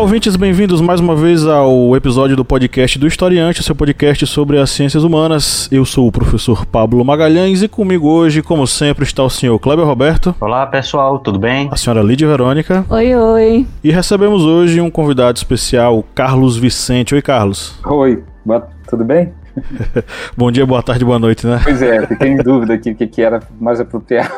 Ouvintes, bem-vindos mais uma vez ao episódio do podcast do Historiante, seu podcast sobre as ciências humanas. Eu sou o professor Pablo Magalhães e comigo hoje, como sempre, está o senhor Kleber Roberto. Olá, pessoal, tudo bem? A senhora Lídia Verônica. Oi, oi. E recebemos hoje um convidado especial, Carlos Vicente. Oi, Carlos. Oi, tudo bem? Bom dia, boa tarde, boa noite, né? Pois é, fiquei em dúvida aqui o que, que era mais apropriado.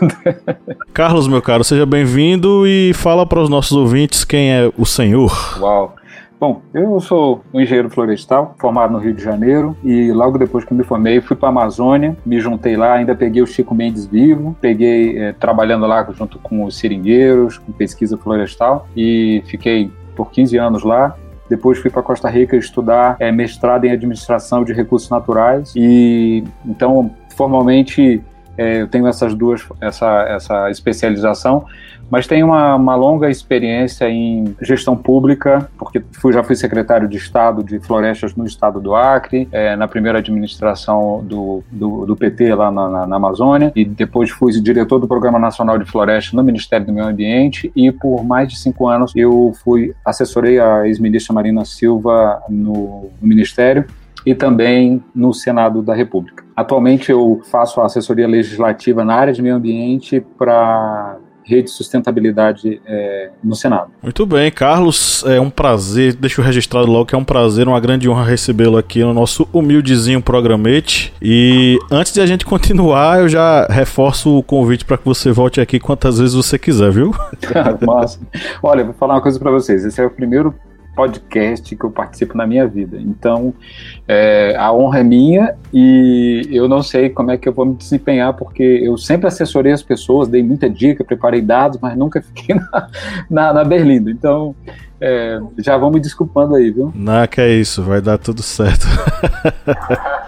Carlos, meu caro, seja bem-vindo e fala para os nossos ouvintes quem é o senhor. Uau! Bom, eu sou um engenheiro florestal, formado no Rio de Janeiro, e logo depois que me formei, fui para a Amazônia, me juntei lá, ainda peguei o Chico Mendes vivo, peguei é, trabalhando lá junto com os seringueiros, com pesquisa florestal, e fiquei por 15 anos lá. Depois fui para Costa Rica estudar é, mestrado em administração de recursos naturais. E então formalmente é, eu tenho essas duas essa essa especialização mas tenho uma, uma, longa experiência em gestão pública, porque fui, já fui secretário de Estado de Florestas no estado do Acre, é, na primeira administração do, do, do PT lá na, na, na, Amazônia, e depois fui diretor do Programa Nacional de Florestas no Ministério do Meio Ambiente, e por mais de cinco anos eu fui assessorei a ex-ministra Marina Silva no, no Ministério, e também no Senado da República. Atualmente eu faço a assessoria legislativa na área de meio ambiente para rede de sustentabilidade é, no Senado. Muito bem, Carlos, é um prazer, deixa eu registrar logo que é um prazer, uma grande honra recebê-lo aqui no nosso humildezinho programete. E antes de a gente continuar, eu já reforço o convite para que você volte aqui quantas vezes você quiser, viu? Massa. Olha, vou falar uma coisa para vocês. Esse é o primeiro podcast que eu participo na minha vida. Então, é, a honra é minha e eu não sei como é que eu vou me desempenhar, porque eu sempre assessorei as pessoas, dei muita dica, preparei dados, mas nunca fiquei na, na, na Berlinda. Então, é, já vão me desculpando aí, viu? Não, que é isso, vai dar tudo certo.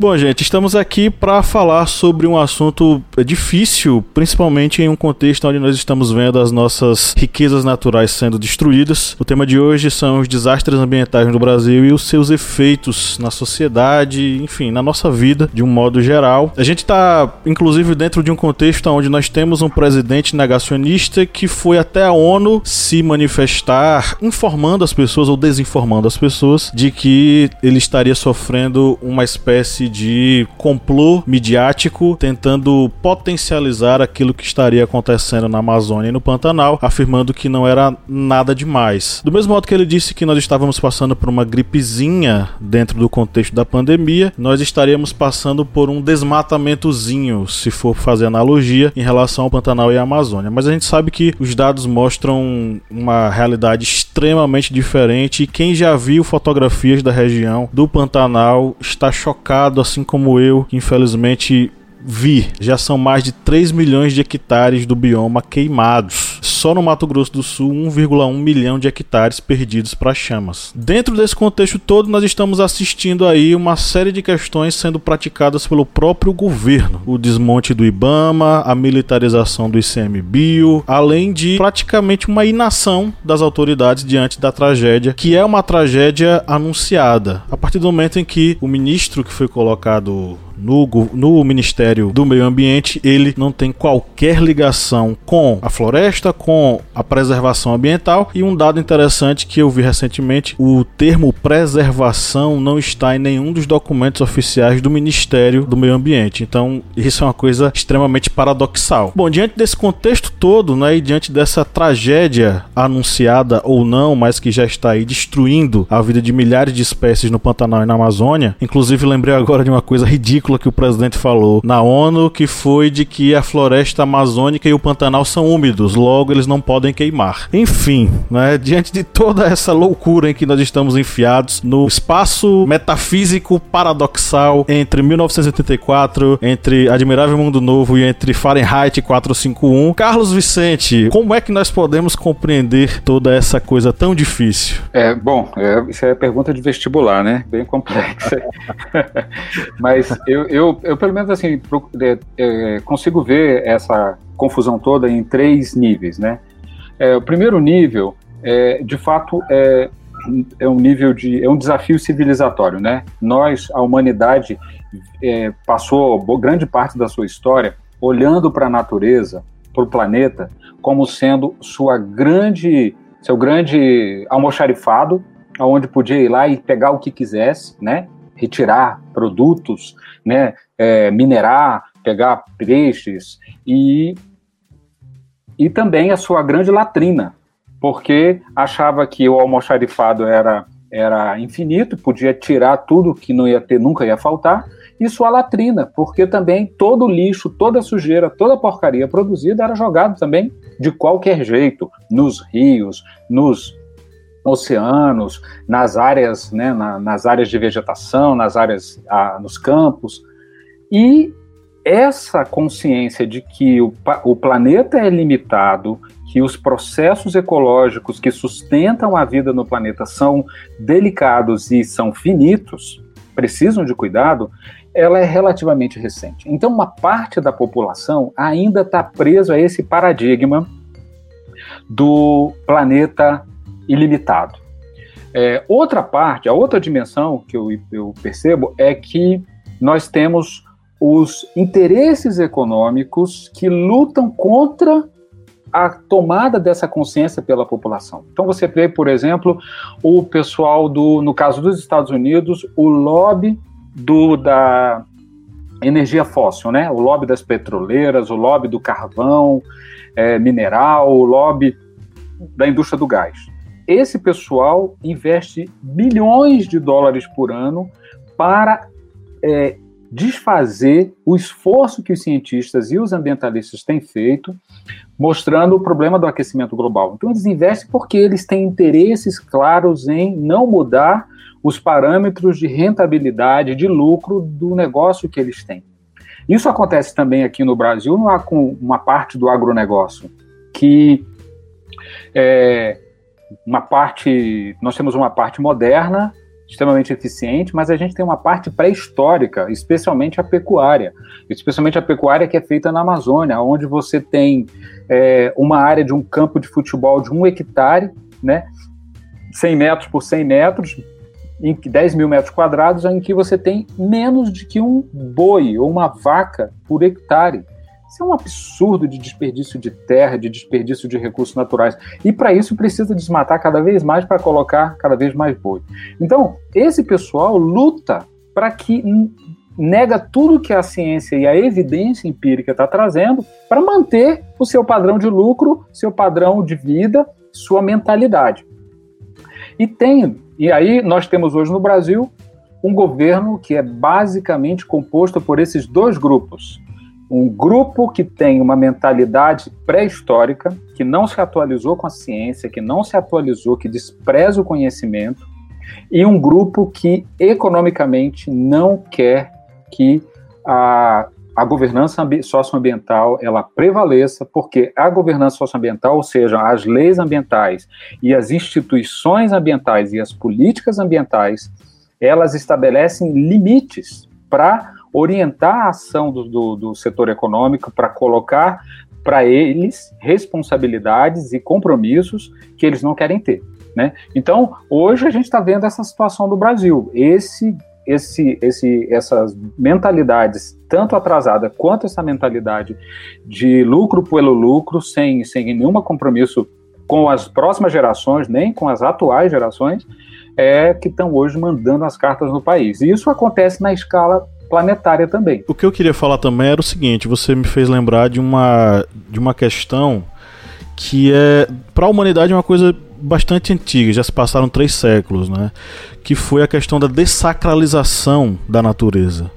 Bom, gente, estamos aqui para falar sobre um assunto difícil, principalmente em um contexto onde nós estamos vendo as nossas riquezas naturais sendo destruídas. O tema de hoje são os desastres ambientais no Brasil e os seus efeitos na sociedade, enfim, na nossa vida de um modo geral. A gente está, inclusive, dentro de um contexto onde nós temos um presidente negacionista que foi até a ONU se manifestar informando as pessoas ou desinformando as pessoas de que ele estaria sofrendo uma espécie de complô midiático tentando potencializar aquilo que estaria acontecendo na Amazônia e no Pantanal, afirmando que não era nada demais. Do mesmo modo que ele disse que nós estávamos passando por uma gripezinha dentro do contexto da pandemia, nós estaríamos passando por um desmatamentozinho, se for fazer analogia, em relação ao Pantanal e à Amazônia. Mas a gente sabe que os dados mostram uma realidade extremamente diferente e quem já viu fotografias da região do Pantanal está chocado assim como eu, que infelizmente vi, já são mais de 3 milhões de hectares do bioma queimados. Só no Mato Grosso do Sul, 1,1 milhão de hectares perdidos para chamas. Dentro desse contexto todo, nós estamos assistindo aí uma série de questões sendo praticadas pelo próprio governo. O desmonte do IBAMA, a militarização do ICMBio, além de praticamente uma inação das autoridades diante da tragédia, que é uma tragédia anunciada. A partir do momento em que o ministro que foi colocado no, no Ministério do Meio Ambiente, ele não tem qualquer ligação com a floresta, com a preservação ambiental. E um dado interessante que eu vi recentemente: o termo preservação não está em nenhum dos documentos oficiais do Ministério do Meio Ambiente. Então, isso é uma coisa extremamente paradoxal. Bom, diante desse contexto todo, né, e diante dessa tragédia anunciada ou não, mas que já está aí destruindo a vida de milhares de espécies no Pantanal e na Amazônia, inclusive lembrei agora de uma coisa ridícula que o presidente falou na ONU, que foi de que a floresta amazônica e o Pantanal são úmidos, logo eles não podem queimar. Enfim, né, diante de toda essa loucura em que nós estamos enfiados no espaço metafísico paradoxal entre 1984, entre Admirável Mundo Novo e entre Fahrenheit 451, Carlos Vicente, como é que nós podemos compreender toda essa coisa tão difícil? É, bom, é, isso é pergunta de vestibular, né? Bem complexa. Mas eu eu, eu, eu, pelo menos assim, é, consigo ver essa confusão toda em três níveis, né? É, o primeiro nível, é, de fato, é é um nível de é um desafio civilizatório, né? Nós, a humanidade, é, passou grande parte da sua história olhando para a natureza, para o planeta, como sendo sua grande, seu grande almoxarifado, aonde podia ir lá e pegar o que quisesse, né? Retirar produtos, né? É, minerar, pegar peixes e e também a sua grande latrina, porque achava que o almoxarifado era era infinito, podia tirar tudo que não ia ter, nunca ia faltar, e sua latrina, porque também todo lixo, toda sujeira, toda porcaria produzida era jogado também de qualquer jeito, nos rios, nos oceanos, nas áreas, né, na, nas áreas de vegetação, nas áreas, nos campos. E essa consciência de que o, o planeta é limitado, que os processos ecológicos que sustentam a vida no planeta são delicados e são finitos, precisam de cuidado, ela é relativamente recente. Então, uma parte da população ainda está preso a esse paradigma do planeta ilimitado. É, outra parte, a outra dimensão que eu, eu percebo é que nós temos os interesses econômicos que lutam contra a tomada dessa consciência pela população. Então você vê, por exemplo, o pessoal do, no caso dos Estados Unidos, o lobby do, da energia fóssil, né? O lobby das petroleiras, o lobby do carvão é, mineral, o lobby da indústria do gás. Esse pessoal investe bilhões de dólares por ano para é, desfazer o esforço que os cientistas e os ambientalistas têm feito, mostrando o problema do aquecimento global. Então, eles investem porque eles têm interesses claros em não mudar os parâmetros de rentabilidade, de lucro do negócio que eles têm. Isso acontece também aqui no Brasil, com uma parte do agronegócio, que é uma parte, nós temos uma parte moderna, extremamente eficiente, mas a gente tem uma parte pré-histórica, especialmente a pecuária, especialmente a pecuária que é feita na Amazônia, onde você tem é, uma área de um campo de futebol de um hectare, né, 100 metros por 100 metros, em 10 mil metros quadrados, em que você tem menos de que um boi ou uma vaca por hectare. Isso é um absurdo de desperdício de terra, de desperdício de recursos naturais. E para isso precisa desmatar cada vez mais para colocar cada vez mais boi. Então, esse pessoal luta para que nega tudo que a ciência e a evidência empírica está trazendo para manter o seu padrão de lucro, seu padrão de vida, sua mentalidade. E tem e aí nós temos hoje no Brasil um governo que é basicamente composto por esses dois grupos. Um grupo que tem uma mentalidade pré-histórica, que não se atualizou com a ciência, que não se atualizou, que despreza o conhecimento, e um grupo que economicamente não quer que a a governança socioambiental ela prevaleça, porque a governança socioambiental, ou seja, as leis ambientais e as instituições ambientais e as políticas ambientais, elas estabelecem limites para orientar a ação do, do, do setor econômico, para colocar para eles responsabilidades e compromissos que eles não querem ter. Né? Então, hoje a gente está vendo essa situação do Brasil. Esse esse, esse, essas mentalidades, tanto atrasada quanto essa mentalidade de lucro pelo lucro, sem, sem nenhum compromisso com as próximas gerações, nem com as atuais gerações, é que estão hoje mandando as cartas no país. E isso acontece na escala planetária também. O que eu queria falar também era o seguinte: você me fez lembrar de uma, de uma questão que é para a humanidade uma coisa bastante antiga, já se passaram três séculos, né? Que foi a questão da dessacralização da natureza.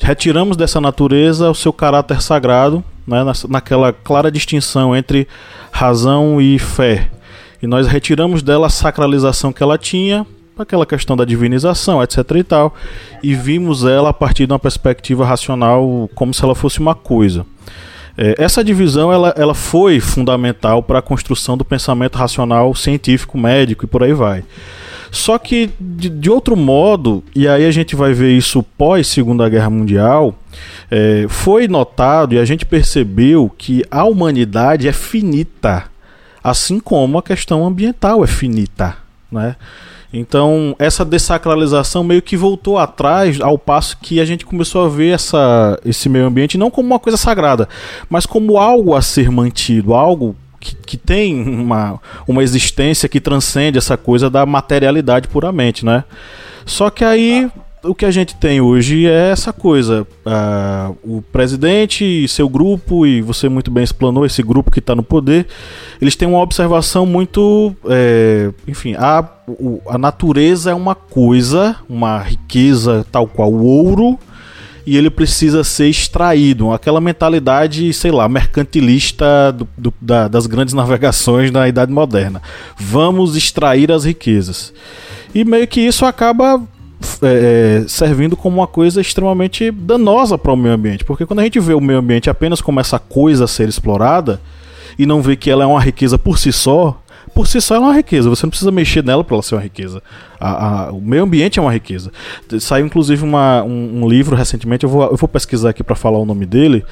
Retiramos dessa natureza o seu caráter sagrado, né? naquela clara distinção entre razão e fé. E nós retiramos dela a sacralização que ela tinha, aquela questão da divinização, etc e tal, e vimos ela a partir de uma perspectiva racional como se ela fosse uma coisa. É, essa divisão ela, ela foi fundamental para a construção do pensamento racional científico, médico e por aí vai. Só que, de, de outro modo, e aí a gente vai ver isso pós Segunda Guerra Mundial, é, foi notado e a gente percebeu que a humanidade é finita, assim como a questão ambiental é finita. né? Então, essa dessacralização meio que voltou atrás, ao passo que a gente começou a ver essa, esse meio ambiente não como uma coisa sagrada, mas como algo a ser mantido, algo que, que tem uma, uma existência que transcende essa coisa da materialidade puramente, né? Só que aí o que a gente tem hoje é essa coisa. O presidente e seu grupo, e você muito bem explanou esse grupo que está no poder, eles têm uma observação muito. É, enfim, a, a natureza é uma coisa, uma riqueza tal qual o ouro, e ele precisa ser extraído. Aquela mentalidade, sei lá, mercantilista do, do, da, das grandes navegações da Idade Moderna. Vamos extrair as riquezas. E meio que isso acaba é, é, servindo como uma coisa extremamente danosa para o meio ambiente. Porque quando a gente vê o meio ambiente apenas como essa coisa a ser explorada e não vê que ela é uma riqueza por si só, por si só ela é uma riqueza. Você não precisa mexer nela para ela ser uma riqueza. A, a, o meio ambiente é uma riqueza. Saiu inclusive uma, um, um, livro recentemente, eu vou, eu vou pesquisar aqui para falar o nome dele,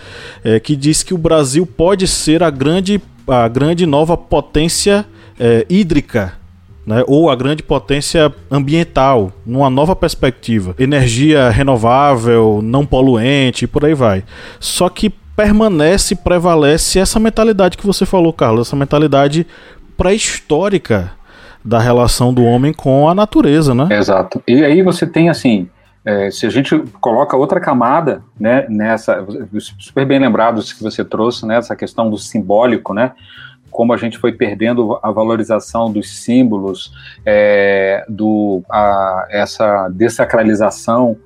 é, que diz que o Brasil pode ser a grande, a grande nova potência é, hídrica né, ou a grande potência ambiental, numa nova perspectiva. Energia renovável, não poluente e por aí vai. Só que permanece, prevalece essa mentalidade que você falou, Carlos, essa mentalidade pré-histórica da relação do homem com a natureza, né? Exato. E aí você tem assim, é, se a gente coloca outra camada, né, nessa, super bem lembrados que você trouxe, né, essa questão do simbólico, né, como a gente foi perdendo a valorização dos símbolos, é, do, a, essa dessacralização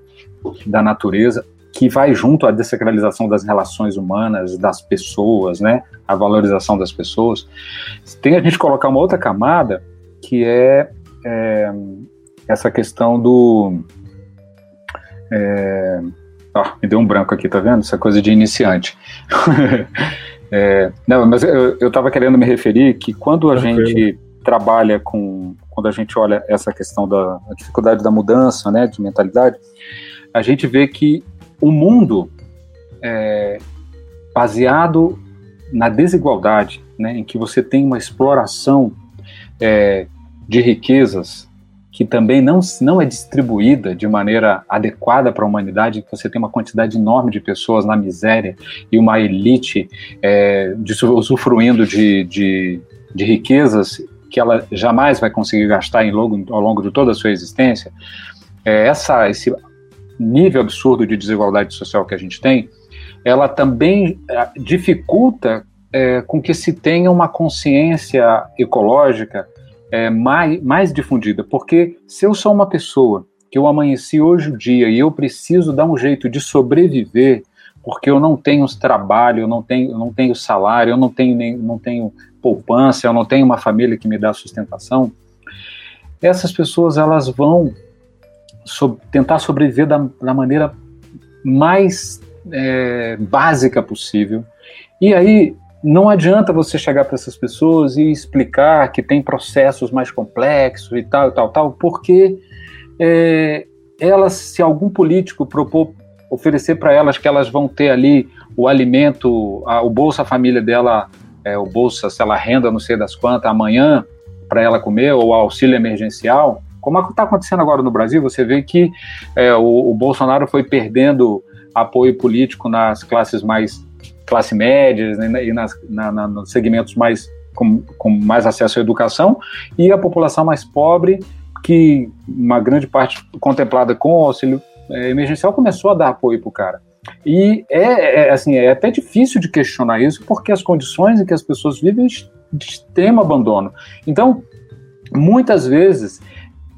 da natureza, que vai junto à dessacralização das relações humanas, das pessoas, né? A valorização das pessoas. Tem a gente colocar uma outra camada, que é, é essa questão do. É, me deu um branco aqui, tá vendo? Essa coisa de iniciante. É, não, mas eu estava querendo me referir que quando a gente trabalha com, quando a gente olha essa questão da dificuldade da mudança, né, de mentalidade, a gente vê que o mundo é baseado na desigualdade, né, em que você tem uma exploração é, de riquezas que também não, não é distribuída de maneira adequada para a humanidade, que você tem uma quantidade enorme de pessoas na miséria e uma elite é, usufruindo de, de, de, riquezas que ela jamais vai conseguir gastar em longo, ao longo de toda a sua existência, é, essa, esse nível absurdo de desigualdade social que a gente tem, ela também é, dificulta é, com que se tenha uma consciência ecológica é, mais, mais difundida, porque se eu sou uma pessoa que eu amanheci hoje o dia e eu preciso dar um jeito de sobreviver, porque eu não tenho trabalho, eu não tenho, eu não tenho salário, eu não tenho, nem, não tenho poupança, eu não tenho uma família que me dá sustentação, essas pessoas elas vão so, tentar sobreviver da, da maneira mais é, básica possível. E aí não adianta você chegar para essas pessoas e explicar que tem processos mais complexos e tal, e tal, tal, porque é, elas, se algum político propor oferecer para elas que elas vão ter ali o alimento, a, o Bolsa Família dela, é, o Bolsa, se ela renda não sei das quantas, amanhã para ela comer, ou auxílio emergencial, como está acontecendo agora no Brasil, você vê que é, o, o Bolsonaro foi perdendo apoio político nas classes mais classe média né, e nas, na, na, nos segmentos mais com, com, mais acesso à educação e a população mais pobre que uma grande parte contemplada com o auxílio é, emergencial começou a dar apoio para o cara. E é, é, assim, é até difícil de questionar isso, porque as condições em que as pessoas vivem de extremo abandono. Então, muitas vezes,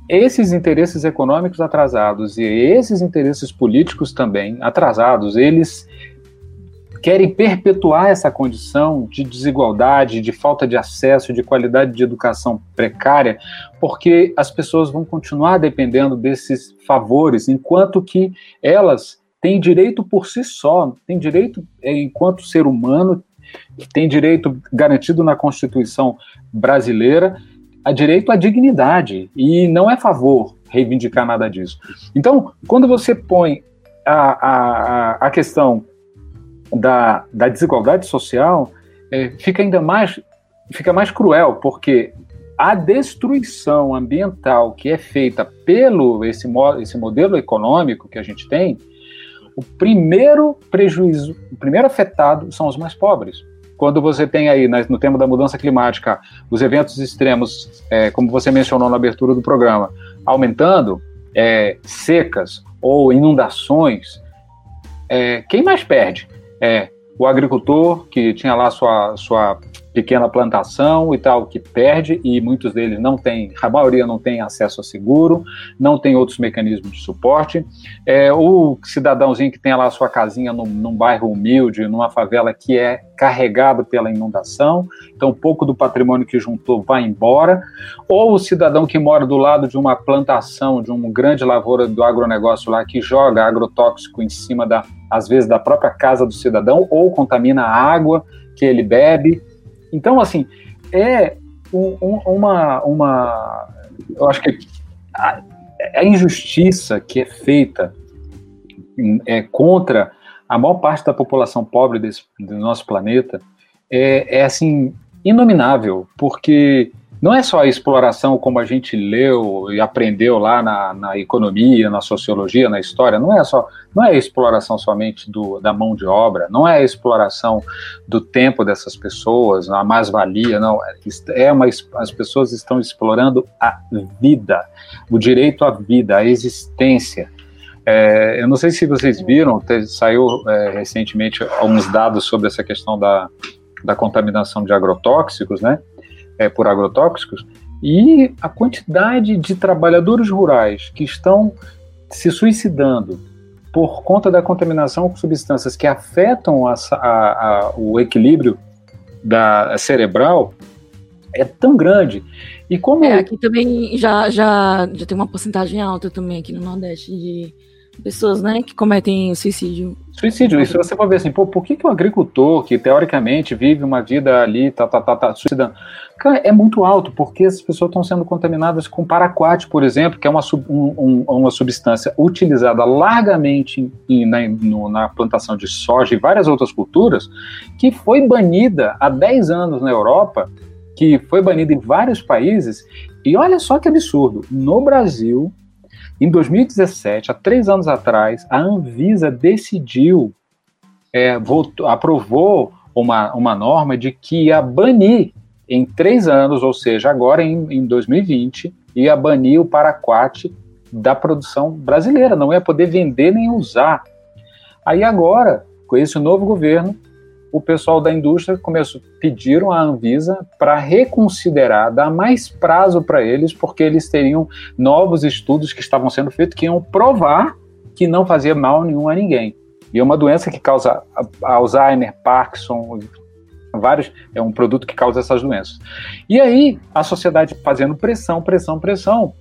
esses interesses econômicos atrasados e esses interesses políticos também atrasados, eles querem perpetuar essa condição de desigualdade, de falta de acesso, de qualidade de educação precária, porque as pessoas vão continuar dependendo desses favores, enquanto que elas têm direito por si só, têm direito, é, enquanto ser humano, tem direito garantido na Constituição brasileira, a direito à dignidade, e não é favor reivindicar nada disso. Então, quando você põe a, a, a questão da, da desigualdade social é, fica ainda mais fica mais cruel, porque a destruição ambiental que é feita pelo esse, esse modelo econômico que a gente tem, o primeiro prejuízo, o primeiro afetado são os mais pobres. Quando você tem aí, no tema da mudança climática, os eventos extremos, é, como você mencionou na abertura do programa, aumentando, é, secas ou inundações, é, quem mais perde? É o agricultor que tinha lá sua, sua pequena plantação e tal, que perde, e muitos deles não têm, a maioria não tem acesso a seguro, não tem outros mecanismos de suporte. É, o cidadãozinho que tem lá sua casinha num, num bairro humilde, numa favela que é carregado pela inundação, então pouco do patrimônio que juntou vai embora, ou o cidadão que mora do lado de uma plantação, de uma grande lavoura do agronegócio lá, que joga agrotóxico em cima da, às vezes, da própria casa do cidadão, ou contamina a água que ele bebe, então, assim, é um, um, uma, uma. Eu acho que a, a injustiça que é feita é, contra a maior parte da população pobre desse, do nosso planeta é, é assim inominável, porque não é só a exploração como a gente leu e aprendeu lá na, na, economia, na sociologia, na história, não é só, não é a exploração somente do, da mão de obra, não é a exploração do tempo dessas pessoas, a mais-valia, não, é uma, as pessoas estão explorando a vida, o direito à vida, a existência. É, eu não sei se vocês viram, saiu é, recentemente alguns dados sobre essa questão da, da contaminação de agrotóxicos, né? É, por agrotóxicos e a quantidade de trabalhadores rurais que estão se suicidando por conta da contaminação com substâncias que afetam a, a, a, o equilíbrio da cerebral é tão grande. E como é, aqui também já, já, já tem uma porcentagem alta também aqui no Nordeste de pessoas, né, que cometem suicídio. Suicídio, isso você vai ver assim, pô, por que, que o agricultor, que teoricamente vive uma vida ali, tá, tá, tá, tá suicidando? Cara, é muito alto, porque as pessoas estão sendo contaminadas com paraquat, por exemplo, que é uma, um, uma substância utilizada largamente em, na, no, na plantação de soja e várias outras culturas, que foi banida há 10 anos na Europa, que foi banida em vários países, e olha só que absurdo, no Brasil, em 2017, há três anos atrás, a Anvisa decidiu, é, votou, aprovou uma, uma norma de que ia banir em três anos, ou seja, agora em, em 2020, ia banir o paraquat da produção brasileira, não ia poder vender nem usar. Aí agora, com esse novo governo, o pessoal da indústria começou, pediram à Anvisa para reconsiderar, dar mais prazo para eles, porque eles teriam novos estudos que estavam sendo feitos que iam provar que não fazia mal nenhum a ninguém. E é uma doença que causa Alzheimer, Parkinson, vários, é um produto que causa essas doenças. E aí, a sociedade fazendo pressão, pressão, pressão,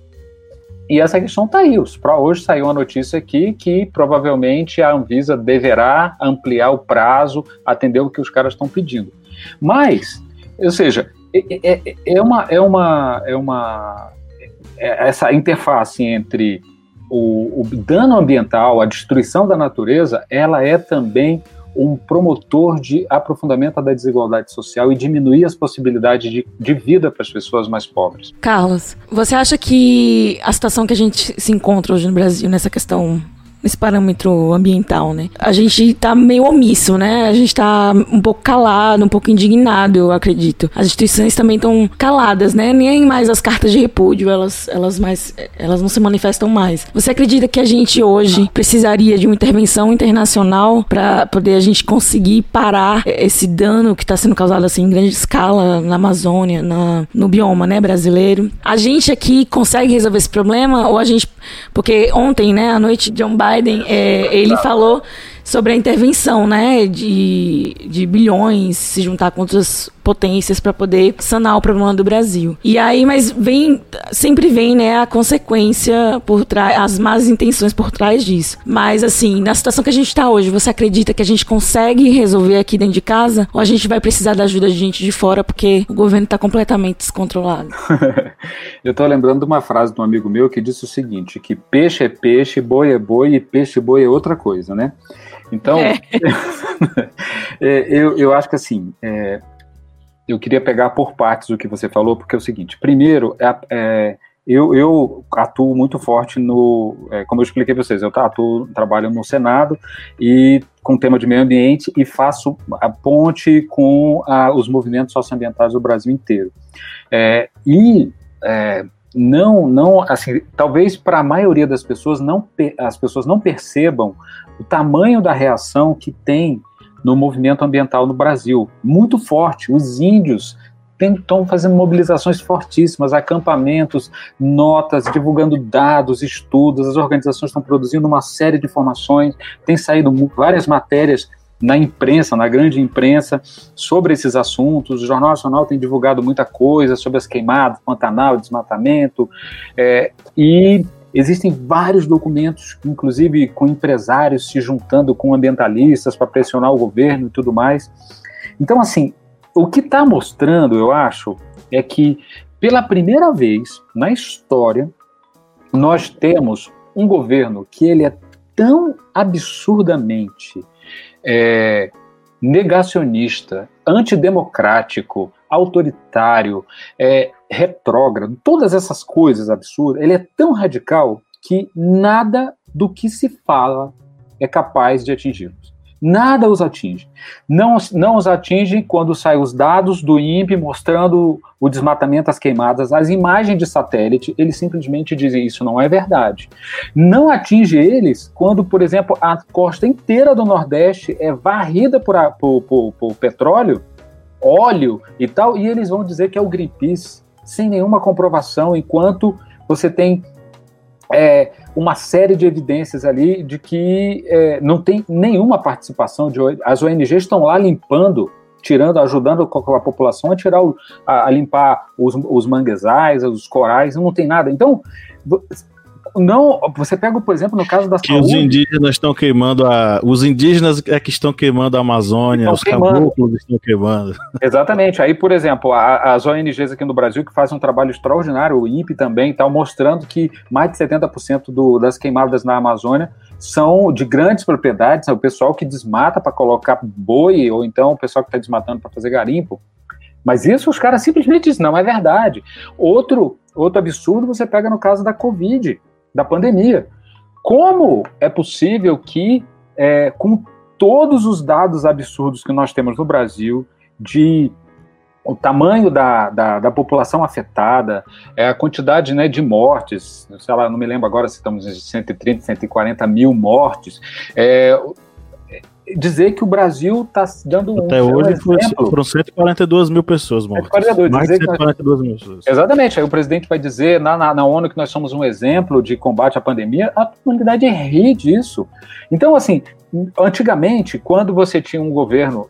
e essa questão está aí. Hoje saiu uma notícia aqui que provavelmente a Anvisa deverá ampliar o prazo, atender o que os caras estão pedindo. Mas, ou seja, é, é, é, uma, é uma, é uma é essa interface entre o, o dano ambiental, a destruição da natureza, ela é também um promotor de aprofundamento da desigualdade social e diminuir as possibilidades de, de vida para as pessoas mais pobres. Carlos, você acha que a situação que a gente se encontra hoje no Brasil nessa questão esse parâmetro ambiental, né? A gente tá meio omisso, né? A gente tá um pouco calado, um pouco indignado, eu acredito. As instituições também estão caladas, né? Nem mais as cartas de repúdio, elas, elas mais, elas não se manifestam mais. Você acredita que a gente hoje precisaria de uma intervenção internacional para poder a gente conseguir parar esse dano que está sendo causado assim em grande escala na Amazônia, na, no bioma, né, brasileiro? A gente aqui consegue resolver esse problema ou a gente, porque ontem, né, à noite John Biden Biden, é, ele falou sobre a intervenção, né, de, de bilhões se juntar com outras potências para poder sanar o problema do Brasil. E aí, mas vem sempre vem, né, a consequência por trás, as más intenções por trás disso. Mas assim, na situação que a gente está hoje, você acredita que a gente consegue resolver aqui dentro de casa ou a gente vai precisar da ajuda de gente de fora porque o governo está completamente descontrolado? Eu estou lembrando de uma frase de um amigo meu que disse o seguinte, que peixe é peixe, boi é boi e peixe boi é outra coisa, né? Então, é. é. eu, eu acho que assim, é, eu queria pegar por partes o que você falou, porque é o seguinte: primeiro, é, é eu, eu, atuo muito forte no, é, como eu expliquei para vocês, eu atuo, trabalho no Senado e com o tema de meio ambiente e faço a ponte com a, os movimentos socioambientais do Brasil inteiro. É, e é, não, não, assim, talvez para a maioria das pessoas não, as pessoas não percebam o tamanho da reação que tem no movimento ambiental no Brasil, muito forte. Os índios estão fazendo mobilizações fortíssimas, acampamentos, notas, divulgando dados, estudos, as organizações estão produzindo uma série de informações, tem saído várias matérias na imprensa, na grande imprensa, sobre esses assuntos. O Jornal Nacional tem divulgado muita coisa sobre as queimadas, Pantanal, desmatamento, é, e existem vários documentos, inclusive com empresários se juntando com ambientalistas para pressionar o governo e tudo mais. Então, assim, o que está mostrando, eu acho, é que pela primeira vez na história nós temos um governo que ele é tão absurdamente é, negacionista, antidemocrático, autoritário, é, retrógrado, todas essas coisas absurdas, ele é tão radical que nada do que se fala é capaz de atingi-los. Nada os atinge. Não, não os atinge quando saem os dados do INPE mostrando o desmatamento, as queimadas, as imagens de satélite, eles simplesmente dizem isso não é verdade. Não atinge eles quando, por exemplo, a costa inteira do Nordeste é varrida por, a, por, por, por petróleo, óleo e tal, e eles vão dizer que é o Greenpeace, sem nenhuma comprovação, enquanto você tem é, uma série de evidências ali de que é, não tem nenhuma participação de as ONGs estão lá limpando, tirando, ajudando a população a tirar, o, a, a, limpar os, os manguezais, os corais, não tem nada. Então não, você pega, por exemplo, no caso da que saúde... os indígenas estão queimando a... Os indígenas é que estão queimando a Amazônia, estão os queimando. caboclos estão queimando. Exatamente. Aí, por exemplo, a, as ONGs aqui no Brasil que fazem um trabalho extraordinário, o INPE também, está mostrando que mais de 70% do, das queimadas na Amazônia são de grandes propriedades, é o pessoal que desmata para colocar boi, ou então o pessoal que está desmatando para fazer garimpo. Mas isso os caras simplesmente dizem, não é verdade. Outro, outro absurdo você pega no caso da Covid da pandemia. Como é possível que, é, com todos os dados absurdos que nós temos no Brasil, de o tamanho da, da, da, população afetada, é, a quantidade né, de mortes, sei lá, não me lembro agora se estamos em 130, 140 mil mortes, é, dizer que o Brasil está dando um. Até hoje exemplo. foram 142 mil pessoas mortas. 142, Mais de 142 mil pessoas. Exatamente. Aí o presidente vai dizer na, na, na, ONU que nós somos um exemplo de combate à pandemia. A comunidade ri disso. Então, assim, antigamente, quando você tinha um governo,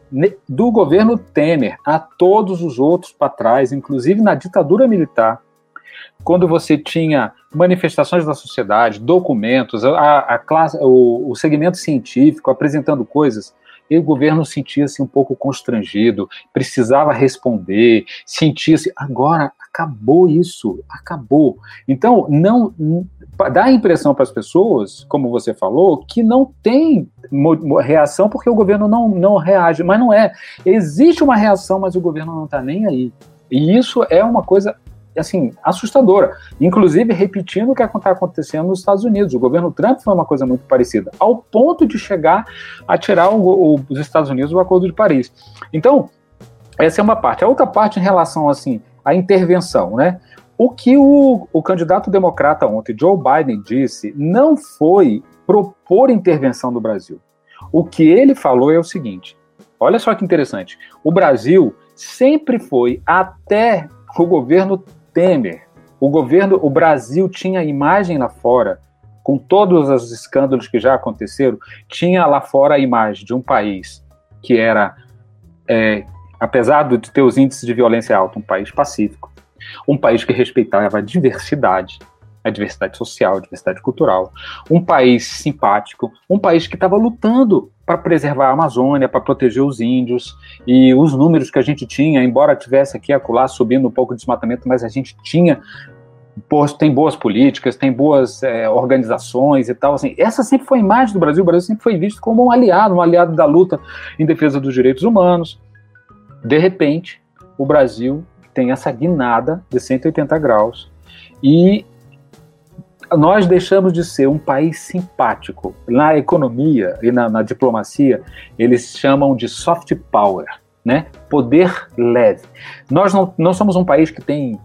do governo Temer a todos os outros para trás, inclusive na ditadura militar, quando você tinha manifestações da sociedade, documentos, a, a classe, o, o, segmento científico apresentando coisas, e o governo sentia-se um pouco constrangido, precisava responder, sentia-se. Agora acabou isso, acabou. Então, não dá a impressão para as pessoas, como você falou, que não tem reação porque o governo não, não reage, mas não é. Existe uma reação, mas o governo não está nem aí. E isso é uma coisa assim, assustadora. Inclusive, repetindo o que está acontecendo nos Estados Unidos. O governo Trump foi uma coisa muito parecida, ao ponto de chegar a tirar o, o, os Estados Unidos do Acordo de Paris. Então, essa é uma parte. A outra parte em relação, assim, à intervenção, né? O que o, o candidato democrata ontem, Joe Biden, disse não foi propor intervenção do Brasil. O que ele falou é o seguinte: olha só que interessante. O Brasil sempre foi, até o governo Temer, o governo, o Brasil tinha imagem lá fora, com todos os escândalos que já aconteceram, tinha lá fora a imagem de um país que era, é, apesar de ter os índices de violência altos, um país pacífico, um país que respeitava a diversidade, a diversidade social, a diversidade cultural, um país simpático, um país que estava lutando para preservar a Amazônia, para proteger os índios, e os números que a gente tinha, embora tivesse aqui acolá subindo um pouco de desmatamento, mas a gente tinha tem boas políticas, tem boas é, organizações e tal. Assim, essa sempre foi a imagem do Brasil. O Brasil sempre foi visto como um aliado, um aliado da luta em defesa dos direitos humanos. De repente, o Brasil tem essa guinada de 180 graus e nós deixamos de ser um país simpático. Na economia e na, na diplomacia, eles chamam de soft power, né? Poder leve. Nós não, não somos um país que tem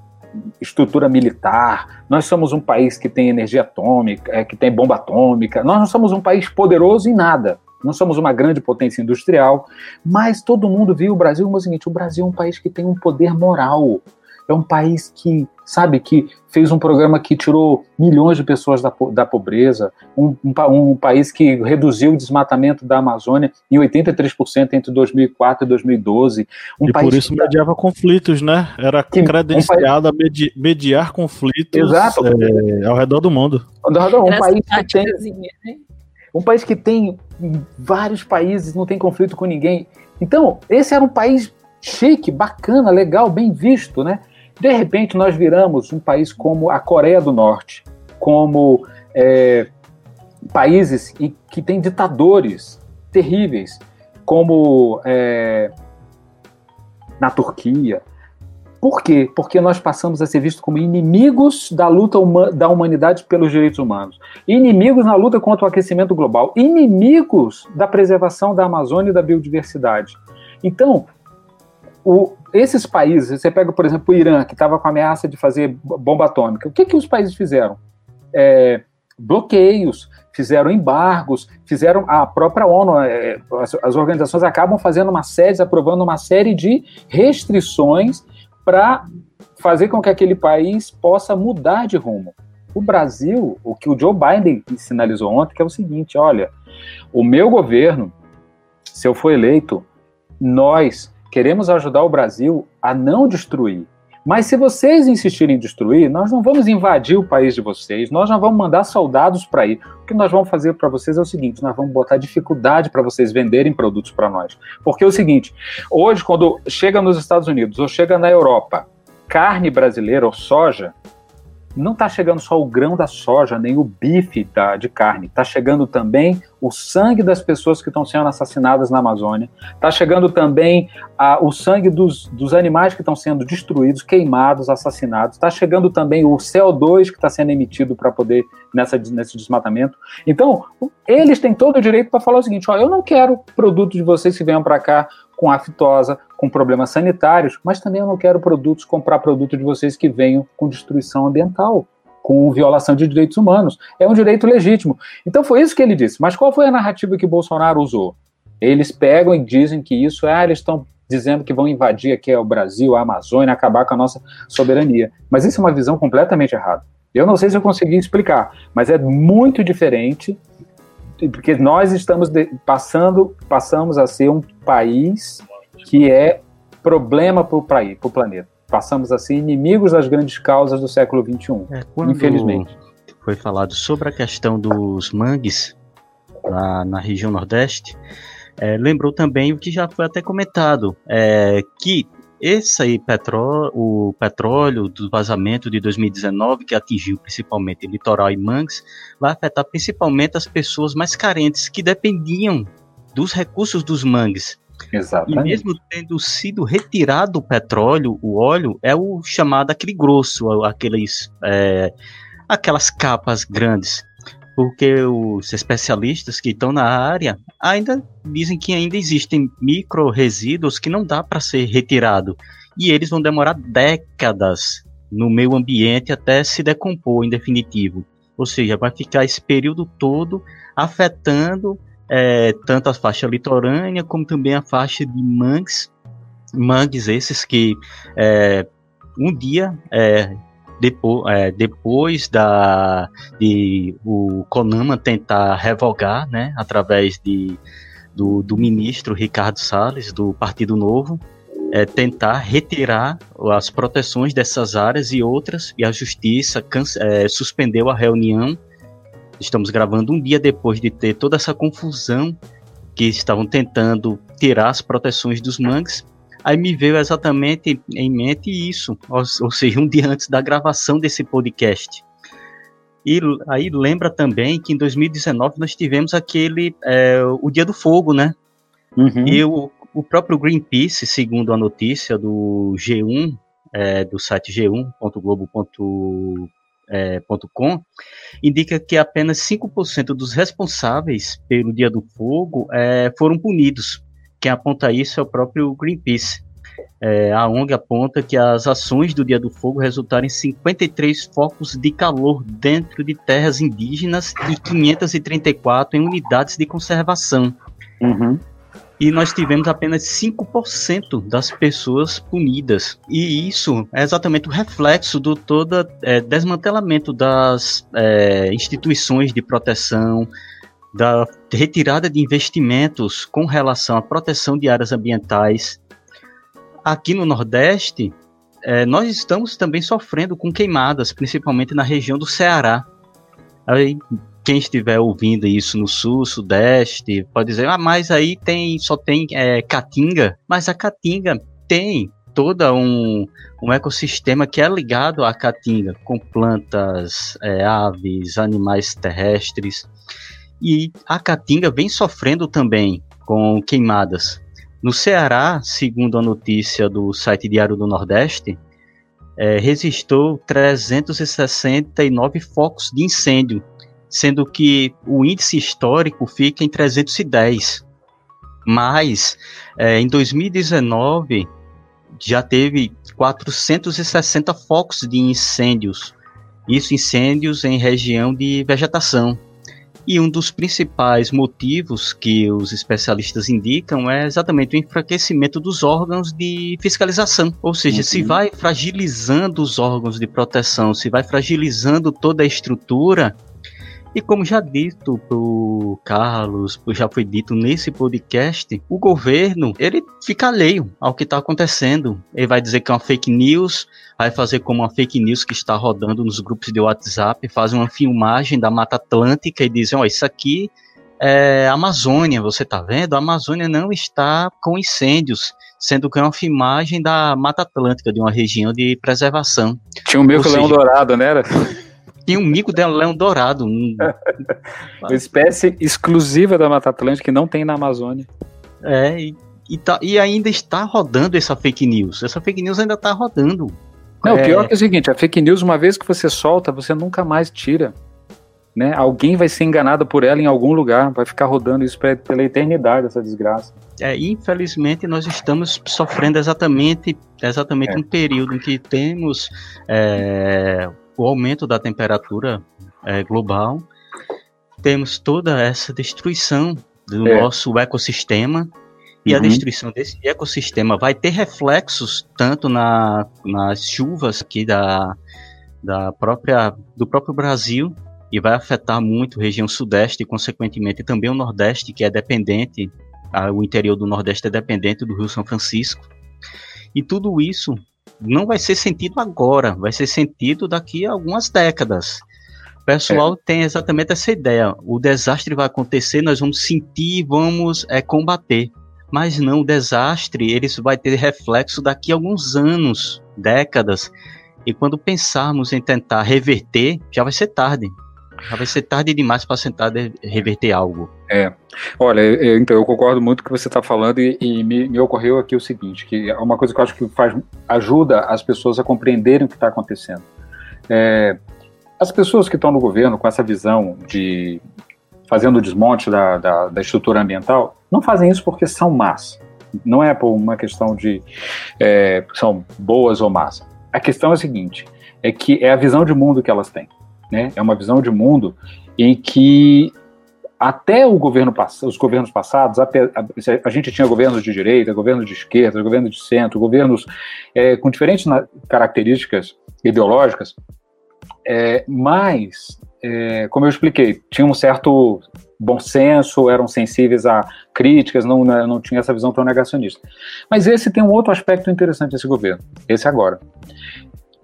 estrutura militar, nós somos um país que tem energia atômica, é, que tem bomba atômica, nós não somos um país poderoso em nada. Não somos uma grande potência industrial, mas todo mundo viu o Brasil como o seguinte: o Brasil é um país que tem um poder moral. É um país que, sabe, que fez um programa que tirou milhões de pessoas da, da pobreza, um, um, um país que reduziu o desmatamento da Amazônia em 83% entre 2004 e 2012. Um e por isso que, mediava conflitos, né? Era que, credenciado um país... a mediar conflitos é, ao redor do mundo. Um país que tem, né? um país que tem vários países, não tem conflito com ninguém. Então, esse era um país chique, bacana, legal, bem visto, né? De repente, nós viramos um país como a Coreia do Norte, como é, países que têm ditadores terríveis, como é, na Turquia. Por quê? Porque nós passamos a ser vistos como inimigos da luta da humanidade pelos direitos humanos, inimigos na luta contra o aquecimento global, inimigos da preservação da Amazônia e da biodiversidade. Então, o, esses países, você pega, por exemplo, o Irã, que estava com ameaça de fazer bomba atômica, o que, que os países fizeram? É, bloqueios, fizeram embargos, fizeram a própria ONU, é, as, as, organizações acabam fazendo uma série, aprovando uma série de restrições para fazer com que aquele país possa mudar de rumo. O Brasil, o que o Joe Biden sinalizou ontem, que é o seguinte: olha, o meu governo, se eu for eleito, nós Queremos ajudar o Brasil a não destruir. Mas se vocês insistirem em destruir, nós não vamos invadir o país de vocês, nós não vamos mandar soldados para ir. O que nós vamos fazer para vocês é o seguinte: nós vamos botar dificuldade para vocês venderem produtos para nós. Porque é o seguinte: hoje, quando chega nos Estados Unidos ou chega na Europa, carne brasileira ou soja, não está chegando só o grão da soja, nem o bife da, de carne, está chegando também o sangue das pessoas que estão sendo assassinadas na Amazônia, está chegando também a, o sangue dos, dos animais que estão sendo destruídos, queimados, assassinados, está chegando também o CO2 que está sendo emitido para poder nessa, nesse desmatamento. Então, eles têm todo o direito para falar o seguinte: ó, eu não quero produtos de vocês que venham para cá com aftosa, com problemas sanitários, mas também eu não quero produtos, comprar produtos de vocês que venham com destruição ambiental, com violação de direitos humanos. É um direito legítimo. Então foi isso que ele disse. Mas qual foi a narrativa que Bolsonaro usou? Eles pegam e dizem que isso, ah, eles estão dizendo que vão invadir aqui o Brasil, a Amazônia, acabar com a nossa soberania. Mas isso é uma visão completamente errada. Eu não sei se eu consegui explicar, mas é muito diferente porque nós estamos de, passando, passamos a ser um país que é problema para o planeta. Passamos a ser inimigos das grandes causas do século XXI, é, infelizmente. Foi falado sobre a questão dos mangues lá na região Nordeste. É, lembrou também o que já foi até comentado, é, que esse aí, petró o petróleo do vazamento de 2019, que atingiu principalmente o litoral e mangues, vai afetar principalmente as pessoas mais carentes, que dependiam dos recursos dos mangues. Exatamente. E mesmo tendo sido retirado o petróleo, o óleo, é o chamado aquele grosso, aqueles, é, aquelas capas grandes porque os especialistas que estão na área ainda dizem que ainda existem micro resíduos que não dá para ser retirado e eles vão demorar décadas no meio ambiente até se decompor em definitivo. Ou seja, vai ficar esse período todo afetando é, tanto a faixa litorânea como também a faixa de mangues, mangues esses que é, um dia é, depois, é, depois da de o Conama tentar revogar, né, através de, do, do ministro Ricardo Salles do Partido Novo, é, tentar retirar as proteções dessas áreas e outras, e a justiça é, suspendeu a reunião. Estamos gravando um dia depois de ter toda essa confusão que estavam tentando tirar as proteções dos mangues Aí me veio exatamente em mente isso, ou, ou seja, um dia antes da gravação desse podcast. E aí lembra também que em 2019 nós tivemos aquele é, o Dia do Fogo, né? Uhum. E o, o próprio Greenpeace, segundo a notícia do G1, é, do site g1.globo.com, é, indica que apenas 5% dos responsáveis pelo Dia do Fogo é, foram punidos. Quem aponta isso é o próprio Greenpeace. É, a ONG aponta que as ações do Dia do Fogo resultaram em 53 focos de calor dentro de terras indígenas e 534 em unidades de conservação. Uhum. E nós tivemos apenas 5% das pessoas punidas. E isso é exatamente o reflexo do todo é, desmantelamento das é, instituições de proteção, da retirada de investimentos com relação à proteção de áreas ambientais, aqui no Nordeste, é, nós estamos também sofrendo com queimadas, principalmente na região do Ceará. Aí, quem estiver ouvindo isso no Sul, Sudeste, pode dizer, ah, mas aí tem só tem é, caatinga. Mas a caatinga tem todo um, um ecossistema que é ligado à caatinga, com plantas, é, aves, animais terrestres. E a caatinga vem sofrendo também com queimadas. No Ceará, segundo a notícia do site Diário do Nordeste, é, resistou 369 focos de incêndio, sendo que o índice histórico fica em 310. Mas é, em 2019 já teve 460 focos de incêndios, isso incêndios em região de vegetação. E um dos principais motivos que os especialistas indicam é exatamente o enfraquecimento dos órgãos de fiscalização. Ou seja, uhum. se vai fragilizando os órgãos de proteção, se vai fragilizando toda a estrutura, e como já dito pro Carlos, já foi dito nesse podcast, o governo, ele fica alheio ao que está acontecendo. Ele vai dizer que é uma fake news, vai fazer como uma fake news que está rodando nos grupos de WhatsApp, faz uma filmagem da Mata Atlântica e dizem, ó, oh, isso aqui é Amazônia, você tá vendo? A Amazônia não está com incêndios, sendo que é uma filmagem da Mata Atlântica, de uma região de preservação. Tinha um mico leão dourado, né? Era? Tinha um mico de leão dourado. Um... uma espécie exclusiva da Mata Atlântica que não tem na Amazônia. É, e, e, tá, e ainda está rodando essa fake news. Essa fake news ainda está rodando. Não, é... o pior é, é o seguinte, a fake news, uma vez que você solta, você nunca mais tira. Né? Alguém vai ser enganado por ela em algum lugar, vai ficar rodando isso pela eternidade, essa desgraça. É, infelizmente, nós estamos sofrendo exatamente, exatamente é. um período em que temos é, o aumento da temperatura é, global, temos toda essa destruição do é. nosso ecossistema, e uhum. a destruição desse ecossistema vai ter reflexos tanto na, nas chuvas aqui da, da própria, do próprio Brasil e vai afetar muito a região sudeste e, consequentemente, também o nordeste, que é dependente, a, o interior do nordeste é dependente do Rio São Francisco. E tudo isso não vai ser sentido agora, vai ser sentido daqui a algumas décadas. O pessoal é. tem exatamente essa ideia. O desastre vai acontecer, nós vamos sentir, vamos é, combater. Mas não, o desastre ele vai ter reflexo daqui a alguns anos, décadas. E quando pensarmos em tentar reverter, já vai ser tarde. Já vai ser tarde demais para tentar reverter algo. É. Olha, eu, então eu concordo muito com o que você está falando e, e me, me, ocorreu aqui o seguinte, que é uma coisa que eu acho que faz, ajuda as pessoas a compreenderem o que está acontecendo. É, as pessoas que estão no governo com essa visão de fazendo o desmonte da, da, da, estrutura ambiental, não fazem isso porque são más. Não é por uma questão de é, são boas ou más. A questão é a seguinte: é que é a visão de mundo que elas têm. Né? É uma visão de mundo em que até o governo, os governos passados, a, a, a, gente tinha governos de direita, governos de esquerda, governos de centro, governos é, com diferentes características ideológicas, é, mas é, como eu expliquei, tinha um certo bom senso, eram sensíveis a críticas, não, né, não tinha essa visão tão negacionista. Mas esse tem um outro aspecto interessante desse governo, esse agora.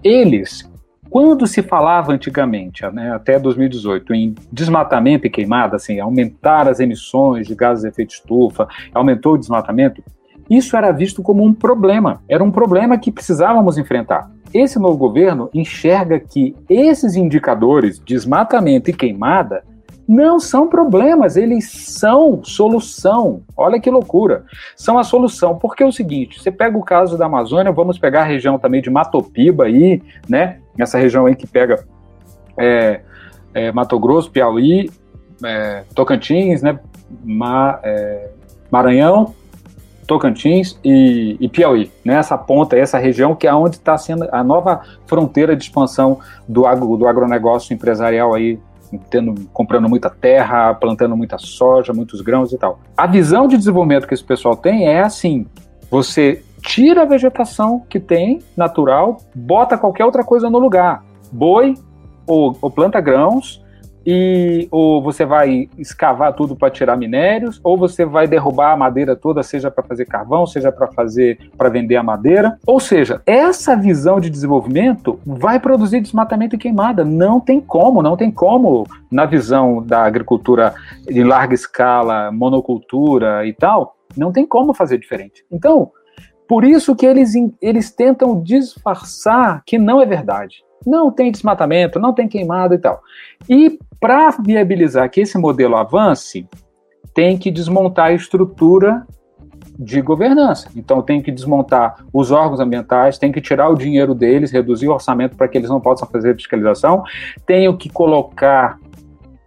Eles, quando se falava antigamente, né, até 2018, em desmatamento e queimada, assim, aumentar as emissões de gases de efeito estufa, aumentou o desmatamento, isso era visto como um problema, era um problema que precisávamos enfrentar. Esse novo governo enxerga que esses indicadores, desmatamento e queimada, Não são problemas, eles são solução. Olha que loucura. São a solução. Porque é o seguinte: você pega o caso da Amazônia, vamos pegar a região também de Matopiba aí, né? Essa região aí que pega é, é, Mato Grosso, Piauí, é, Tocantins, né? Ma, é, Maranhão, Tocantins e, e, Piauí, né? Essa ponta, essa região que é onde está sendo a nova fronteira de expansão do, agro, do agronegócio empresarial aí tendo, comprando muita terra, plantando muita soja, muitos grãos e tal. A visão de desenvolvimento que esse pessoal tem é assim: você tira a vegetação que tem, natural, bota qualquer outra coisa no lugar. Boi ou, ou planta grãos, e ou você vai escavar tudo para tirar minérios, ou você vai derrubar a madeira toda, seja para fazer carvão, seja para fazer para vender a madeira. Ou seja, essa visão de desenvolvimento vai produzir desmatamento e queimada. Não tem como, não tem como na visão da agricultura em larga escala, monocultura e tal, não tem como fazer diferente. Então, por isso que eles, eles tentam disfarçar que não é verdade. Não tem desmatamento, não tem queimada e tal. E para viabilizar que esse modelo avance, tem que desmontar a estrutura de governança. Então tem que desmontar os órgãos ambientais, tem que tirar o dinheiro deles, reduzir o orçamento para que eles não possam fazer fiscalização, tenho que colocar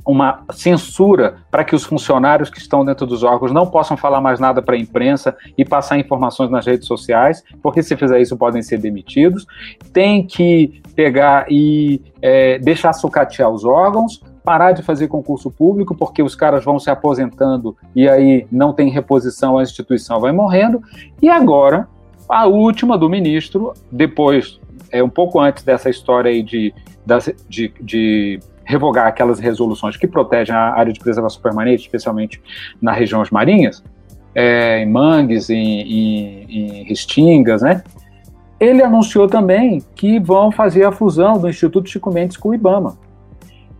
uma censura para que os funcionários que estão dentro dos órgãos não possam falar mais nada para a imprensa e passar informações nas redes sociais, porque se fizer isso podem ser demitidos. Tem que pegar e é, deixar sucatear os órgãos, parar de fazer concurso público, porque os caras vão se aposentando e aí não tem reposição, a instituição vai morrendo. E agora, a última do ministro, depois, é um pouco antes dessa história aí de, de, de revogar aquelas resoluções que protegem a área de preservação permanente, especialmente nas regiões marinhas, é, em mangues, em, em, em restingas, né? Ele anunciou também que vão fazer a fusão do Instituto Chico Mendes com o IBAMA.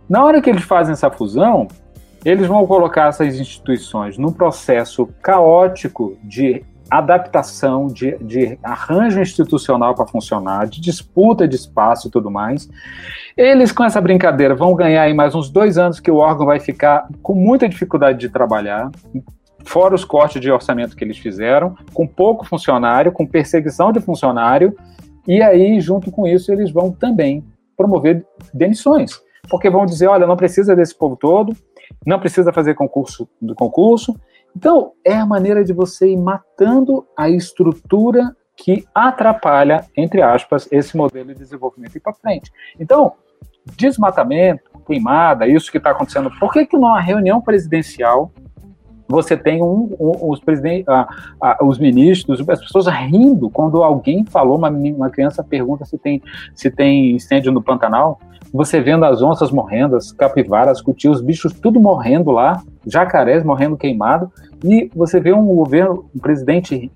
Na hora que eles fazem essa fusão, eles vão colocar essas instituições num processo caótico de adaptação, de, de arranjo institucional para funcionar, de disputa de espaço e tudo mais. Eles, com essa brincadeira, vão ganhar aí mais uns dois anos que o órgão vai ficar com muita dificuldade de trabalhar, fora os cortes de orçamento que eles fizeram, com pouco funcionário, com perseguição de funcionário, e aí, junto com isso, eles vão também promover demissões, porque vão dizer, olha, não precisa desse povo todo, não precisa fazer concurso do concurso, então, é a maneira de você ir matando a estrutura que atrapalha, entre aspas, esse modelo de desenvolvimento e para frente. Então, desmatamento, queimada, isso que está acontecendo. Por que, que numa reunião presidencial você tem um, um, os, os ministros, as pessoas rindo quando alguém falou, uma, uma criança pergunta se tem, se tem incêndio no Pantanal, você vendo as onças morrendo, as capivaras, cutis, os bichos tudo morrendo lá, jacarés morrendo queimado, e você vê um governo, um presidente,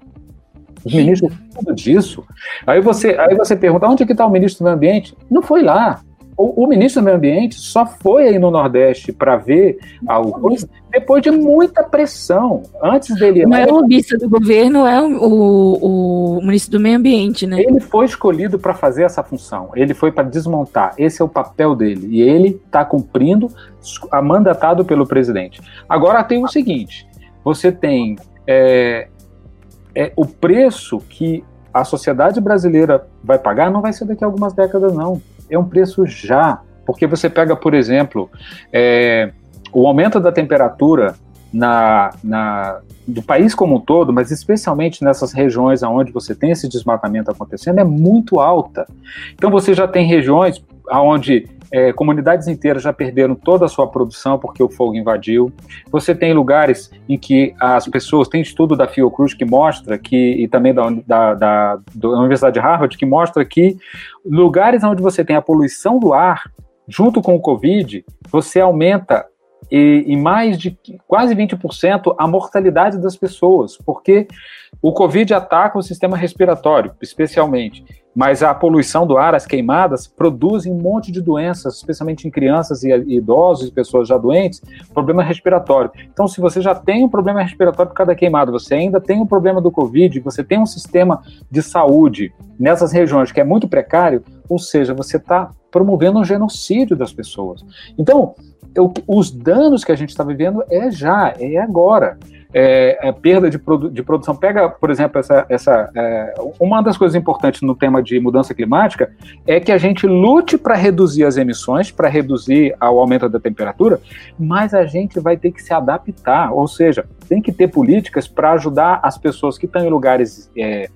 os ministros tudo disso. Aí você, aí você pergunta, onde é que está o ministro do meio ambiente? Não foi lá. O, o, ministro do Meio Ambiente só foi aí no Nordeste para ver algo depois de muita pressão. Antes dele. Não é o lobista do governo, é o, o, o, ministro do Meio Ambiente, né? Ele foi escolhido para fazer essa função. Ele foi para desmontar. Esse é o papel dele. E ele está cumprindo, mandatado pelo presidente. Agora tem o seguinte: você tem é, é, o preço que a sociedade brasileira vai pagar não vai ser daqui a algumas décadas, não é um preço já. Porque você pega, por exemplo, é, o aumento da temperatura na, na, do país como um todo, mas especialmente nessas regiões onde você tem esse desmatamento acontecendo, é muito alta. Então você já tem regiões onde é, comunidades inteiras já perderam toda a sua produção porque o fogo invadiu. Você tem lugares em que as pessoas, tem estudo da Fiocruz que mostra que, e também da, da, da, da Universidade de Harvard, que mostra que lugares onde você tem a poluição do ar, junto com o Covid, você aumenta em mais de quase 20% a mortalidade das pessoas, porque o Covid ataca o sistema respiratório, especialmente mas a poluição do ar, as queimadas, produzem um monte de doenças, especialmente em crianças e idosos pessoas já doentes, problema respiratório. Então, se você já tem um problema respiratório por causa da queimada, você ainda tem um problema do Covid, você tem um sistema de saúde nessas regiões que é muito precário, ou seja, você está promovendo um genocídio das pessoas. Então, eu, os danos que a gente está vivendo é já, é agora. É, é perda de, produ de, produção. Pega, por exemplo, essa, essa é, uma das coisas importantes no tema de mudança climática é que a gente lute para reduzir as emissões, para reduzir o aumento da temperatura, mas a gente vai ter que se adaptar, ou seja, tem que ter políticas para ajudar as pessoas que estão em lugares é,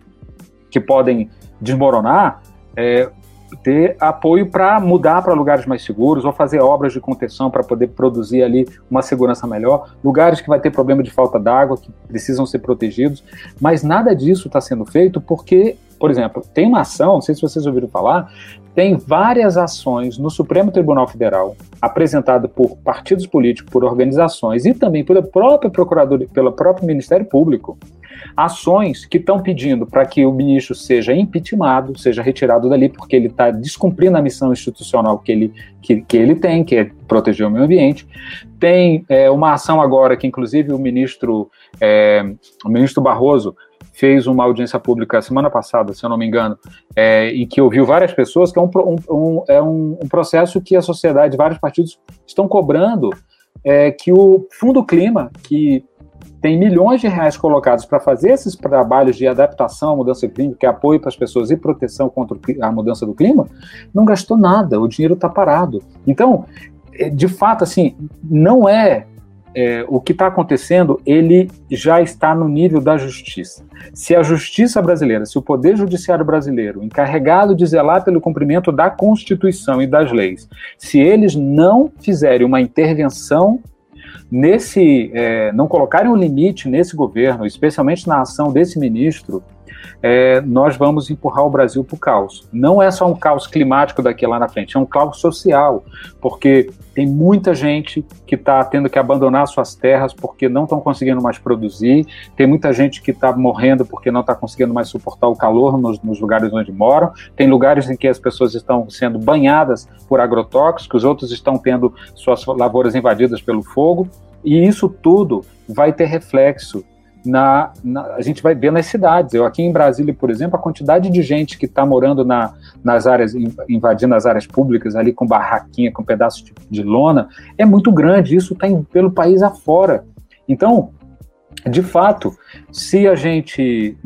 que podem desmoronar, é, ter apoio para mudar para lugares mais seguros ou fazer obras de contenção para poder produzir ali uma segurança melhor, lugares que vai ter problema de falta d'água, que precisam ser protegidos, mas nada disso está sendo feito porque, por exemplo, tem uma ação, não sei se vocês ouviram falar, tem várias ações no Supremo Tribunal Federal, apresentada por partidos políticos, por organizações e também pela própria Procuradoria, pelo próprio Ministério Público, ações que estão pedindo para que o ministro seja impeachmentado, seja retirado dali, porque ele está descumprindo a missão institucional que ele, que, que ele tem, que é proteger o meio ambiente. Tem é, uma ação agora que, inclusive, o ministro, é, o ministro Barroso fez uma audiência pública semana passada, se eu não me engano, é, em que ouviu várias pessoas, que é um, um, é um, um processo que a sociedade, vários partidos estão cobrando é, que o Fundo Clima, que tem milhões de reais colocados para fazer esses trabalhos de adaptação à mudança climática, é apoio para as pessoas e proteção contra a mudança do clima, não gastou nada, o dinheiro está parado. Então, é, de fato, assim, não é, é o que está acontecendo, ele já está no nível da justiça. Se a justiça brasileira, se o poder judiciário brasileiro, encarregado de zelar pelo cumprimento da Constituição e das leis, se eles não fizerem uma intervenção nesse é, não colocarem um limite nesse governo, especialmente na ação desse ministro, é, nós vamos empurrar o Brasil para o caos. Não é só um caos climático daqui lá na frente, é um caos social, porque tem muita gente que está tendo que abandonar suas terras porque não estão conseguindo mais produzir, tem muita gente que está morrendo porque não está conseguindo mais suportar o calor nos, nos, lugares onde moram, tem lugares em que as pessoas estão sendo banhadas por agrotóxicos, outros estão tendo suas lavouras invadidas pelo fogo, e isso tudo vai ter reflexo na, na, a gente vai ver nas cidades. Eu aqui em Brasília, por exemplo, a quantidade de gente que está morando na, nas áreas, invadindo as áreas públicas ali com barraquinha, com pedaços de, de lona, é muito grande. Isso está pelo país afora. Então, de fato, se a gente,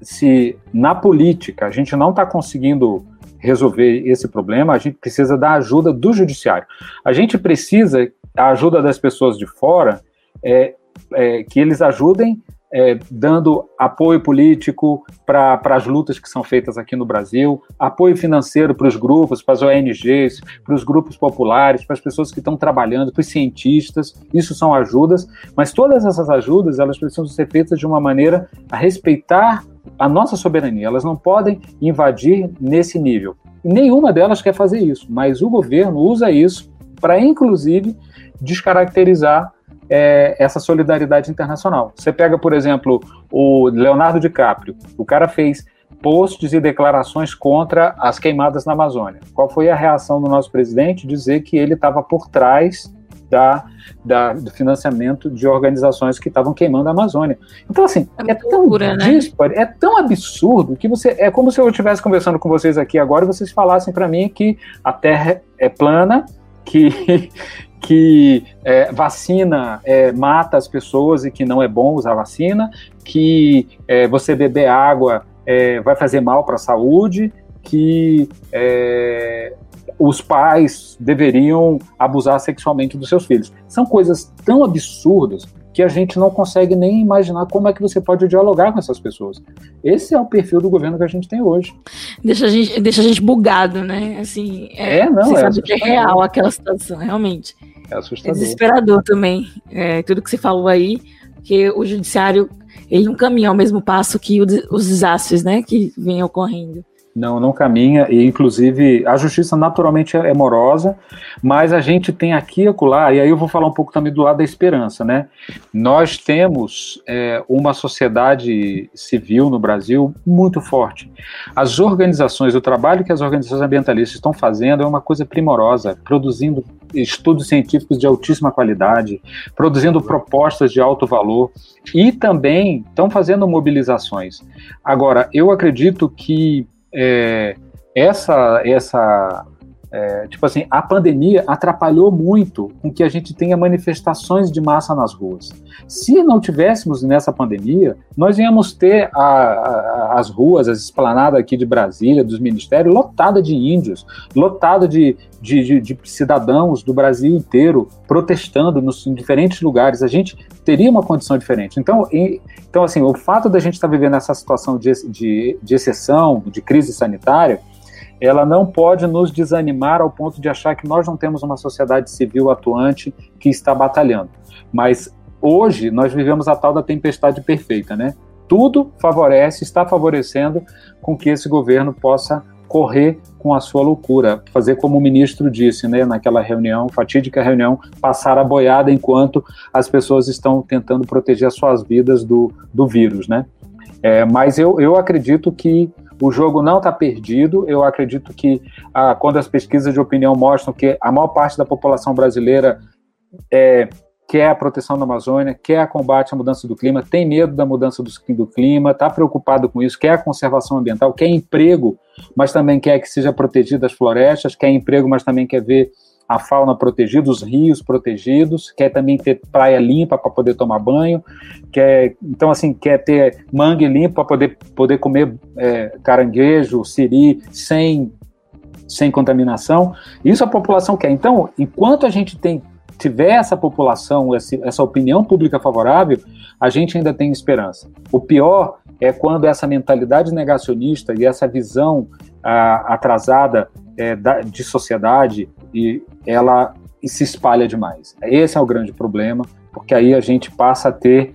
se na política a gente não está conseguindo resolver esse problema, a gente precisa da ajuda do judiciário. A gente precisa a ajuda das pessoas de fora, é, é, que eles ajudem é, dando apoio político para as lutas que são feitas aqui no Brasil, apoio financeiro para os grupos, para as ONGs, para os grupos populares, para as pessoas que estão trabalhando, para os cientistas. Isso são ajudas, mas todas essas ajudas elas precisam ser feitas de uma maneira a respeitar a nossa soberania. Elas não podem invadir nesse nível. Nenhuma delas quer fazer isso, mas o governo usa isso para, inclusive, descaracterizar é, essa solidariedade internacional. Você pega, por exemplo, o Leonardo DiCaprio, o cara fez posts e declarações contra as queimadas na Amazônia. Qual foi a reação do nosso presidente? Dizer que ele estava por trás da, da, do financiamento de organizações que estavam queimando a Amazônia. Então, assim, é, é tão né? é tão absurdo que você. É como se eu estivesse conversando com vocês aqui agora e vocês falassem para mim que a Terra é plana, que, que é, vacina é, mata as pessoas e que não é bom usar vacina, que é, você beber água é, vai fazer mal para a saúde, que é, os pais deveriam abusar sexualmente dos seus filhos. São coisas tão absurdas que a gente não consegue nem imaginar como é que você pode dialogar com essas pessoas. Esse é o perfil do governo que a gente tem hoje. Deixa a gente, deixa a gente bugado, né? Assim, é, é não, você é sabe que é real aquela situação, realmente. É assustador. É desesperador também, é, tudo que você falou aí, que o judiciário ele não caminha ao mesmo passo que o, os desastres, né, que vêm ocorrendo. Não, não caminha, e inclusive a justiça naturalmente é morosa, mas a gente tem aqui e acolá, e aí eu vou falar um pouco também do lado da esperança, né? Nós temos é, uma sociedade civil no Brasil muito forte. As organizações, o trabalho que as organizações ambientalistas estão fazendo é uma coisa primorosa, produzindo estudos científicos de altíssima qualidade, produzindo propostas de alto valor e também estão fazendo mobilizações. Agora, eu acredito que é, essa, essa É, tipo assim, a pandemia atrapalhou muito com que a gente tenha manifestações de massa nas ruas. Se não tivéssemos nessa pandemia, nós íamos ter a, a, as ruas, as esplanadas aqui de Brasília, dos ministérios, lotada de índios, lotada de, de, de, de cidadãos do Brasil inteiro protestando nos, em diferentes lugares. A gente teria uma condição diferente. Então, e, então assim, o fato da gente estar vivendo essa situação de, de, de exceção, de crise sanitária, ela não pode nos desanimar ao ponto de achar que nós não temos uma sociedade civil atuante que está batalhando. Mas hoje nós vivemos a tal da tempestade perfeita, né? Tudo favorece, está favorecendo com que esse governo possa correr com a sua loucura, fazer como o ministro disse, né, naquela reunião, fatídica reunião, passar a boiada enquanto as pessoas estão tentando proteger as suas vidas do, do vírus, né? É, mas eu, eu acredito que o jogo não está perdido. Eu acredito que ah, quando as pesquisas de opinião mostram que a maior parte da população brasileira é, quer a proteção da Amazônia, quer a combate à mudança do clima, tem medo da mudança do, do clima, está preocupado com isso, quer a conservação ambiental, quer emprego, mas também quer que seja protegida as florestas, quer emprego, mas também quer ver a fauna protegida, os rios protegidos, quer também ter praia limpa para poder tomar banho, quer, então assim, quer ter mangue limpo para poder, poder comer é, caranguejo, siri, sem, sem contaminação. Isso a população quer. Então, enquanto a gente tem tiver essa população, essa opinião pública favorável, a gente ainda tem esperança. O pior é quando essa mentalidade negacionista e essa visão ah, atrasada é, da, de sociedade e ela se espalha demais. Esse é o grande problema, porque aí a gente passa a ter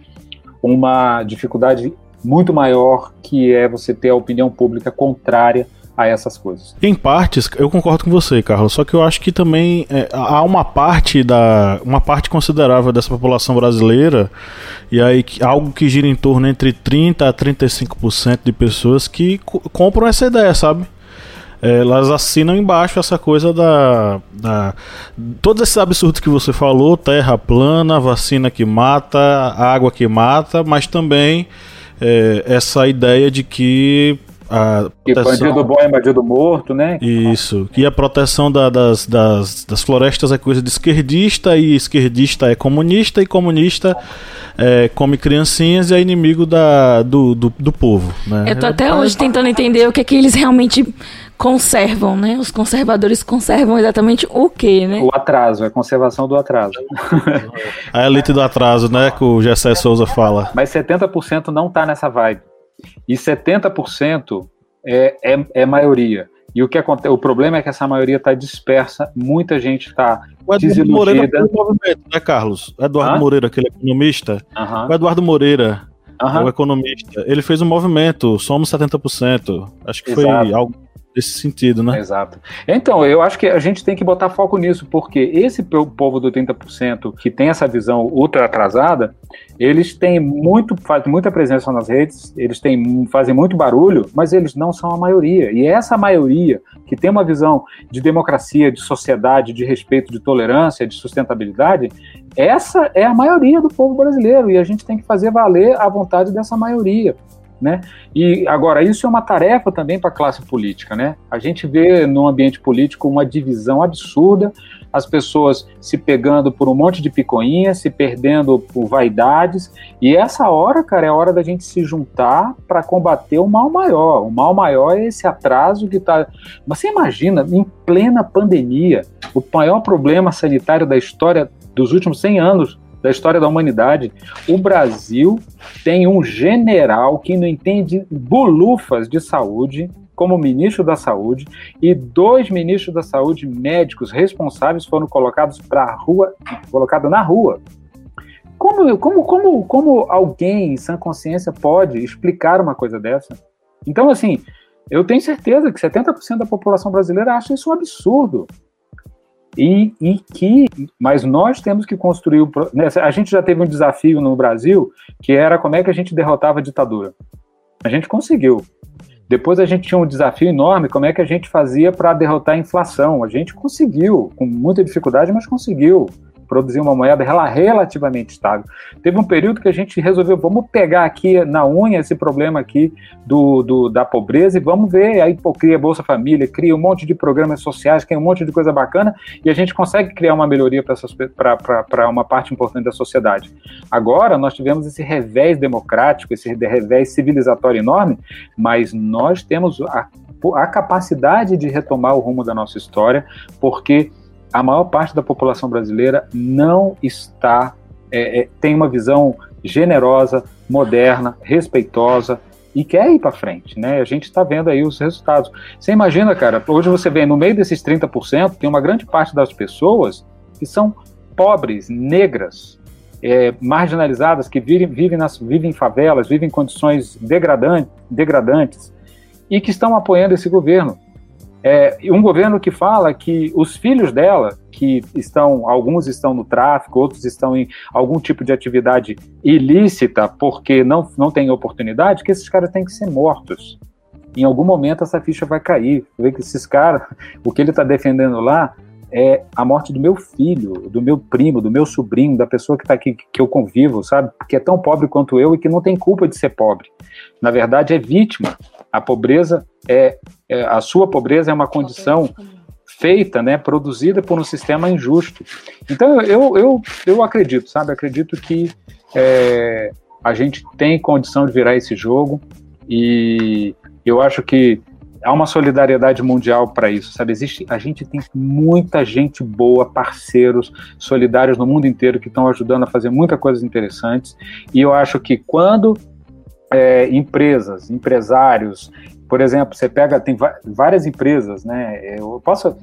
uma dificuldade muito maior, que é você ter a opinião pública contrária a essas coisas. Em partes, eu concordo com você, Carlos. Só que eu acho que também é, há uma parte da uma parte considerável dessa população brasileira e aí algo que gira em torno entre 30 a 35% de pessoas que compram essa ideia, sabe? É, elas assinam embaixo essa coisa da, da. Todos esses absurdos que você falou: terra plana, vacina que mata, água que mata, mas também é, essa ideia de que a proteção... Que bandido bom é bandido morto, né? Isso. Que a proteção da, das, das, das florestas é coisa de esquerdista, e esquerdista é comunista, e comunista é, come criancinhas e é inimigo da, do, do, do povo. Né? Eu tô até hoje tentando entender o que é que eles realmente conservam, né? Os conservadores conservam exatamente o quê, né? O atraso, a conservação do atraso. a elite do atraso, né? Que o Gessé Souza fala. Mas 70% não tá nessa vibe. E 70% é, é, é maioria. E o que acontece, o problema é que essa maioria está dispersa, muita gente está desiludida. Moreira foi movimento, né, Carlos? Eduardo Hã? Moreira, aquele economista. O Eduardo Moreira, o economista, ele fez um movimento, somos 70%. Acho que Exato. foi algo nesse sentido, né? Exato. Então, eu acho que a gente tem que botar foco nisso, porque esse povo do 30% que tem essa visão ultra atrasada, eles têm muito, fazem muita presença nas redes, eles têm, fazem muito barulho, mas eles não são a maioria. E essa maioria que tem uma visão de democracia, de sociedade, de respeito, de tolerância, de sustentabilidade, essa é a maioria do povo brasileiro e a gente tem que fazer valer a vontade dessa maioria. Né? E agora, isso é uma tarefa também para a classe política. Né? A gente vê no ambiente político uma divisão absurda, as pessoas se pegando por um monte de picoinhas, se perdendo por vaidades, e essa hora, cara, é a hora da gente se juntar para combater o mal maior. O mal maior é esse atraso que está. Você imagina, em plena pandemia, o maior problema sanitário da história dos últimos 100 anos da história da humanidade. O Brasil tem um general que não entende bolufas de saúde como ministro da Saúde e dois ministros da Saúde médicos responsáveis foram colocados para rua, colocado na rua. Como, como, como, como alguém em sã consciência pode explicar uma coisa dessa? Então, assim, eu tenho certeza que 70% da população brasileira acha isso um absurdo. E, e que, mas nós temos que construir. O, né, a gente já teve um desafio no Brasil que era como é que a gente derrotava a ditadura. A gente conseguiu. Depois a gente tinha um desafio enorme, como é que a gente fazia para derrotar a inflação. A gente conseguiu, com muita dificuldade, mas conseguiu. Produzir uma moeda relativamente estável. Teve um período que a gente resolveu, vamos pegar aqui na unha esse problema aqui do, do da pobreza e vamos ver, aí pô, cria Bolsa Família, cria um monte de programas sociais, cria um monte de coisa bacana e a gente consegue criar uma melhoria para uma parte importante da sociedade. Agora, nós tivemos esse revés democrático, esse revés civilizatório enorme, mas nós temos a, a capacidade de retomar o rumo da nossa história, porque a maior parte da população brasileira não está, é, é, tem uma visão generosa, moderna, respeitosa e quer ir para frente, né? A gente está vendo aí os resultados. Você imagina, cara, hoje você vê no meio desses 30%, tem uma grande parte das pessoas que são pobres, negras, é, marginalizadas, que vivem, vivem, nas, vivem em favelas, vivem em condições degradantes, degradantes e que estão apoiando esse governo. É, um governo que fala que os filhos dela, que estão, alguns estão no tráfico, outros estão em algum tipo de atividade ilícita porque não, não tem oportunidade, que esses caras têm que ser mortos. Em algum momento essa ficha vai cair. Vê que esses caras, o que ele está defendendo lá é a morte do meu filho, do meu primo, do meu sobrinho, da pessoa que está aqui, que eu convivo, sabe? Que é tão pobre quanto eu e que não tem culpa de ser pobre. Na verdade, é vítima. A pobreza é, é a sua pobreza é uma condição feita, né, produzida por um sistema injusto. Então, eu, eu, eu acredito, sabe? Acredito que é, a gente tem condição de virar esse jogo e eu acho que há uma solidariedade mundial para isso, sabe? Existe, a gente tem muita gente boa, parceiros, solidários no mundo inteiro que estão ajudando a fazer muitas coisas interessantes. E eu acho que quando é, empresas, empresários, por exemplo, você pega, tem várias empresas, né? Eu posso.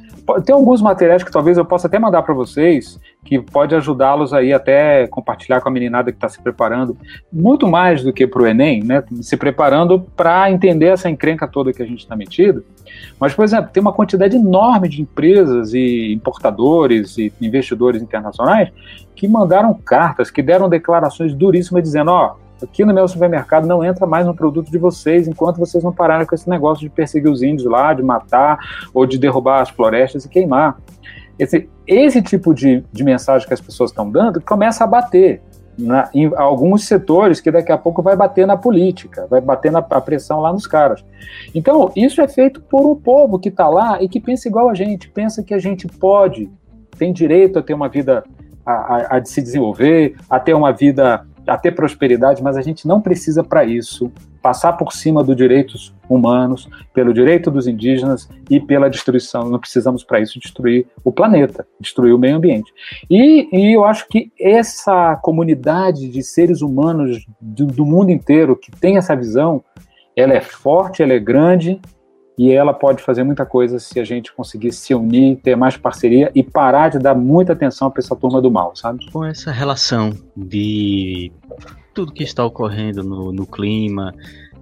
Tem alguns materiais que talvez eu possa até mandar para vocês, que pode ajudá-los aí até compartilhar com a meninada que está se preparando, muito mais do que para o Enem, né? Se preparando para entender essa encrenca toda que a gente está metido. Mas, por exemplo, tem uma quantidade enorme de empresas e importadores e investidores internacionais que mandaram cartas, que deram declarações duríssimas dizendo: ó, oh, aqui no meu supermercado não entra mais no produto de vocês enquanto vocês não pararem com esse negócio de perseguir os índios lá, de matar ou de derrubar as florestas e queimar. Esse, esse tipo de, de mensagem que as pessoas estão dando começa a bater na, em alguns setores que daqui a pouco vai bater na política, vai bater na pressão lá nos caras. Então, isso é feito por um povo que está lá e que pensa igual a gente, pensa que a gente pode, tem direito a ter uma vida, a, a, a se desenvolver, a ter uma vida a ter prosperidade, mas a gente não precisa para isso passar por cima dos direitos humanos, pelo direito dos indígenas e pela destruição. Não precisamos para isso destruir o planeta, destruir o meio ambiente. E, e, eu acho que essa comunidade de seres humanos do, do mundo inteiro que tem essa visão, ela é forte, ela é grande e ela pode fazer muita coisa se a gente conseguir se unir, ter mais parceria e parar de dar muita atenção para essa turma do mal, sabe? Com essa relação de tudo que está ocorrendo no, no clima,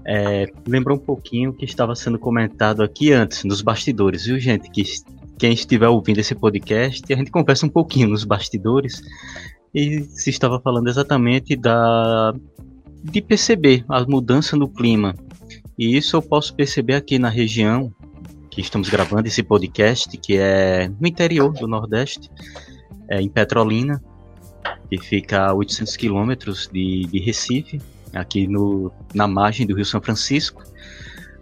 é, lembrou um pouquinho o que estava sendo comentado aqui antes, nos bastidores, viu, gente? Que quem estiver ouvindo esse podcast, a gente conversa um pouquinho nos bastidores e se estava falando exatamente da de perceber a mudança no clima e isso eu posso perceber aqui na região que estamos gravando esse podcast, que é no interior do Nordeste, é em Petrolina, que fica a 800 quilômetros de, de Recife, aqui no, na margem do Rio São Francisco.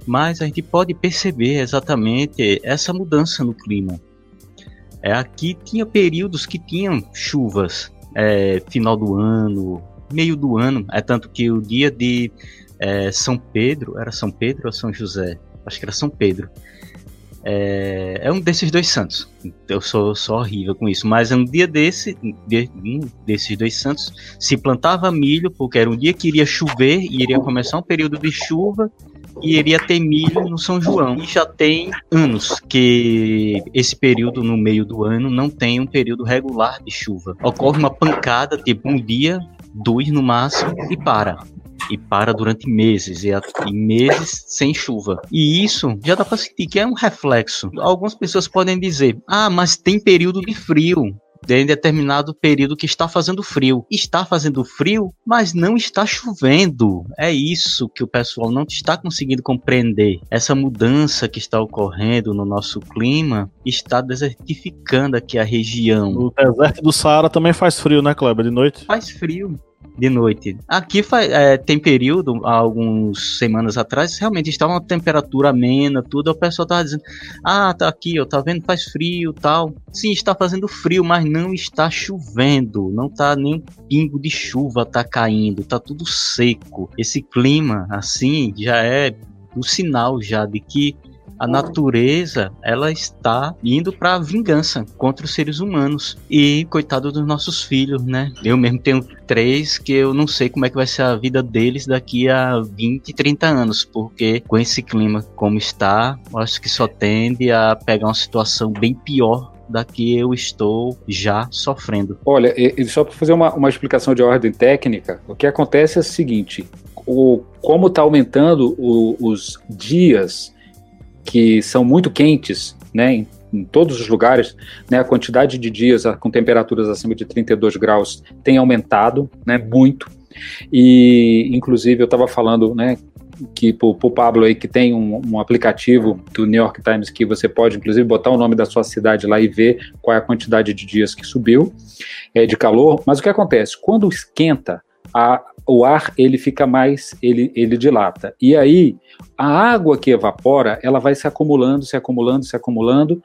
Mas a gente pode perceber exatamente essa mudança no clima. É, aqui tinha períodos que tinham chuvas, é, final do ano, meio do ano, é tanto que o dia de é, São Pedro, era São Pedro ou São José? Acho que era São Pedro. É, é, um desses dois santos. Eu sou, sou horrível com isso. Mas um dia desse, de, um desses dois santos, se plantava milho, porque era um dia que iria chover e iria começar um período de chuva e iria ter milho no São João. E já tem anos que esse período no meio do ano não tem um período regular de chuva. Ocorre uma pancada, tipo um dia, dois no máximo, e para e para durante meses e, e meses sem chuva. E isso já dá para sentir que é um reflexo. Algumas pessoas podem dizer: ah, mas tem período de frio. em determinado período que está fazendo frio. Está fazendo frio, mas não está chovendo. É isso que o pessoal não está conseguindo compreender. Essa mudança que está ocorrendo no nosso clima está desertificando aqui a região. O deserto do Saara também faz frio, né, Kleber? De noite? Faz frio de noite. Aqui é, tem período, há algumas semanas atrás, realmente estava uma temperatura amena, tudo, o pessoal estava dizendo, ah, tá aqui, ó, tá vendo, faz frio tal. Sim, está fazendo frio, mas não está chovendo, não tá nem um pingo de chuva tá caindo, tá tudo seco. Esse clima, assim, já é o sinal já de que a natureza ela está indo para vingança contra os seres humanos e coitado dos nossos filhos, né? Eu mesmo tenho três que eu não sei como é que vai ser a vida deles daqui a 20, 30 anos, porque com esse clima como está, acho que só tende a pegar uma situação bem pior da que eu estou já sofrendo. Olha, e, só para fazer uma, uma explicação de ordem técnica, o que acontece é o seguinte: o, como está aumentando o, os dias que são muito quentes, né, em, em todos os lugares, né, a quantidade de dias com temperaturas acima de 32 graus tem aumentado, né, muito. E, inclusive, eu estava falando, né, que para o Pablo aí que tem um, um, aplicativo do New York Times que você pode inclusive botar o nome da sua cidade lá e ver qual é a quantidade de dias que subiu é, de calor. Mas o que acontece? Quando esquenta, a, o ar ele fica mais, ele, ele dilata. E aí a água que evapora, ela vai se acumulando, se acumulando, se acumulando,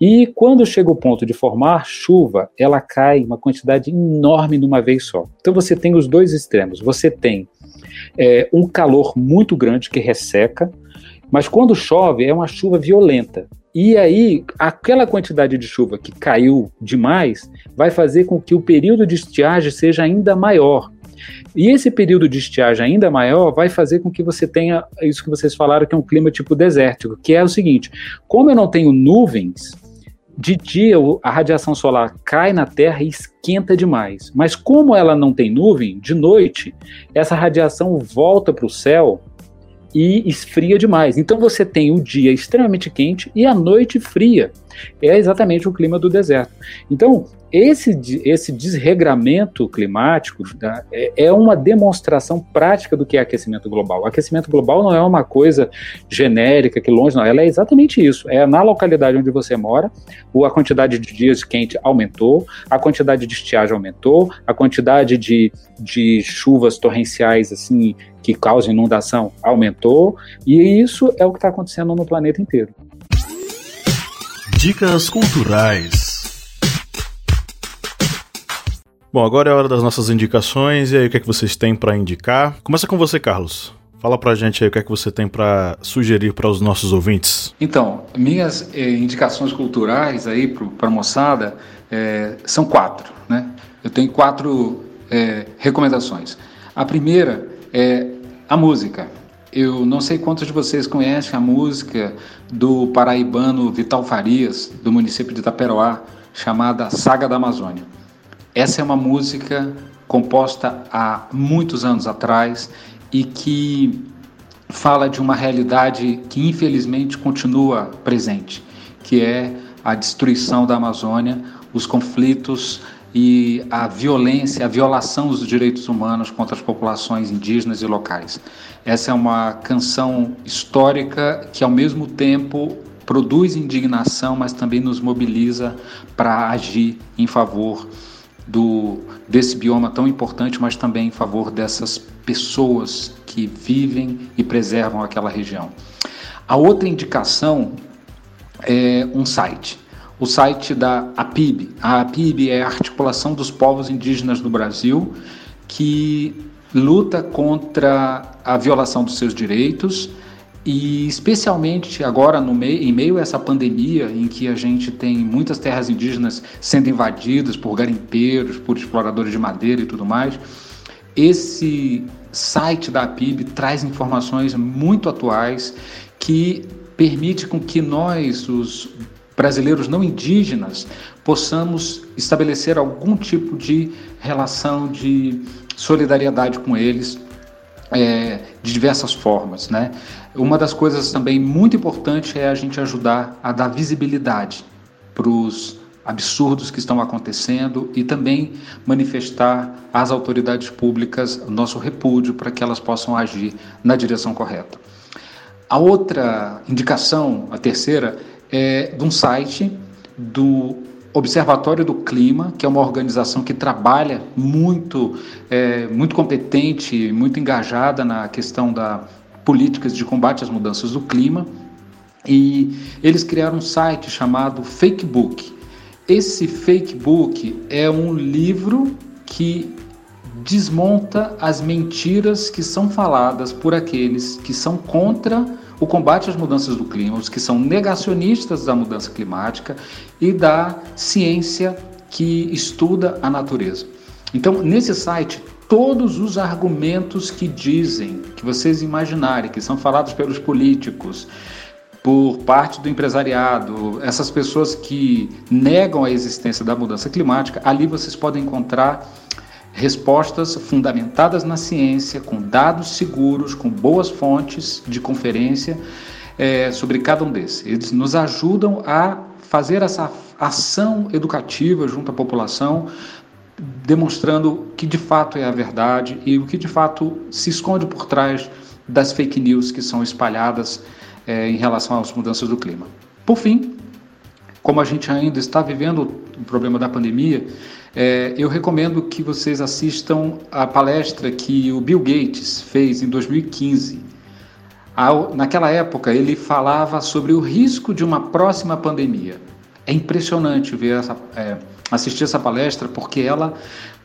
e quando chega o ponto de formar chuva, ela cai uma quantidade enorme de uma vez só. Então você tem os dois extremos. Você tem é, um calor muito grande que resseca, mas quando chove é uma chuva violenta. E aí, aquela quantidade de chuva que caiu demais vai fazer com que o período de estiagem seja ainda maior. E esse período de estiagem ainda maior vai fazer com que você tenha isso que vocês falaram, que é um clima tipo desértico, que é o seguinte: como eu não tenho nuvens, de dia a radiação solar cai na Terra e esquenta demais. Mas como ela não tem nuvem, de noite, essa radiação volta para o céu e esfria demais. Então você tem o dia extremamente quente e a noite fria. É exatamente o clima do deserto. Então, esse, esse desregramento climático tá, é, uma demonstração prática do que é aquecimento global. O aquecimento global não é uma coisa genérica, que longe, não. Ela é exatamente isso. É na localidade onde você mora, a quantidade de dias quente aumentou, a quantidade de estiagem aumentou, a quantidade de, de chuvas torrenciais assim que causam inundação aumentou, e isso é o que está acontecendo no planeta inteiro. Dicas culturais. Bom, agora é a hora das nossas indicações. E aí, o que é que vocês têm para indicar? Começa com você, Carlos. Fala pra gente aí o que é que você tem para sugerir para os nossos ouvintes. Então, minhas eh, indicações culturais aí para a moçada eh, são quatro, né? Eu tenho quatro eh, recomendações. A primeira é a música. Eu não sei quantos de vocês conhecem a música do paraibano Vital Farias, do município de Itaperoá, chamada Saga da Amazônia. Essa é uma música composta há muitos anos atrás e que fala de uma realidade que infelizmente continua presente, que é a destruição da Amazônia, os conflitos e a violência, a violação dos direitos humanos contra as populações indígenas e locais. Essa é uma canção histórica que ao mesmo tempo produz indignação, mas também nos mobiliza para agir em favor do, desse bioma tão importante, mas também em favor dessas pessoas que vivem e preservam aquela região. A outra indicação é um site, o site da APIB. A APIB é a Articulação dos Povos Indígenas do Brasil, que luta contra a violação dos seus direitos e especialmente agora, no meio, em meio a essa pandemia, em que a gente tem muitas terras indígenas sendo invadidas por garimpeiros, por exploradores de madeira e tudo mais, esse site da APIB traz informações muito atuais que permite com que nós, os brasileiros não indígenas, possamos estabelecer algum tipo de relação de solidariedade com eles é, de diversas formas, né? Uma das coisas também muito importante é a gente ajudar a dar visibilidade para os absurdos que estão acontecendo e também manifestar às autoridades públicas nosso repúdio para que elas possam agir na direção correta. A outra indicação, a terceira, é de um site do Observatório do Clima, que é uma organização que trabalha muito, é, muito competente, muito engajada na questão da políticas de combate às mudanças do clima. E eles criaram um site chamado Fakebook. Esse Fakebook é um livro que desmonta as mentiras que são faladas por aqueles que são contra o combate às mudanças do clima, os que são negacionistas da mudança climática e da ciência que estuda a natureza. Então, nesse site, todos os argumentos que dizem, que vocês imaginarem, que são falados pelos políticos, por parte do empresariado, essas pessoas que negam a existência da mudança climática, ali vocês podem encontrar respostas fundamentadas na ciência, com dados seguros, com boas fontes de conferência é, sobre cada um desses. Eles nos ajudam a fazer essa ação educativa junto à população, demonstrando que de fato é a verdade e o que de fato se esconde por trás das fake news que são espalhadas é, em relação às mudanças do clima. Por fim, como a gente ainda está vivendo o problema da pandemia, é, eu recomendo que vocês assistam a palestra que o Bill Gates fez em 2015. Ao, naquela época, ele falava sobre o risco de uma próxima pandemia. É impressionante ver essa, é, assistir essa palestra porque ela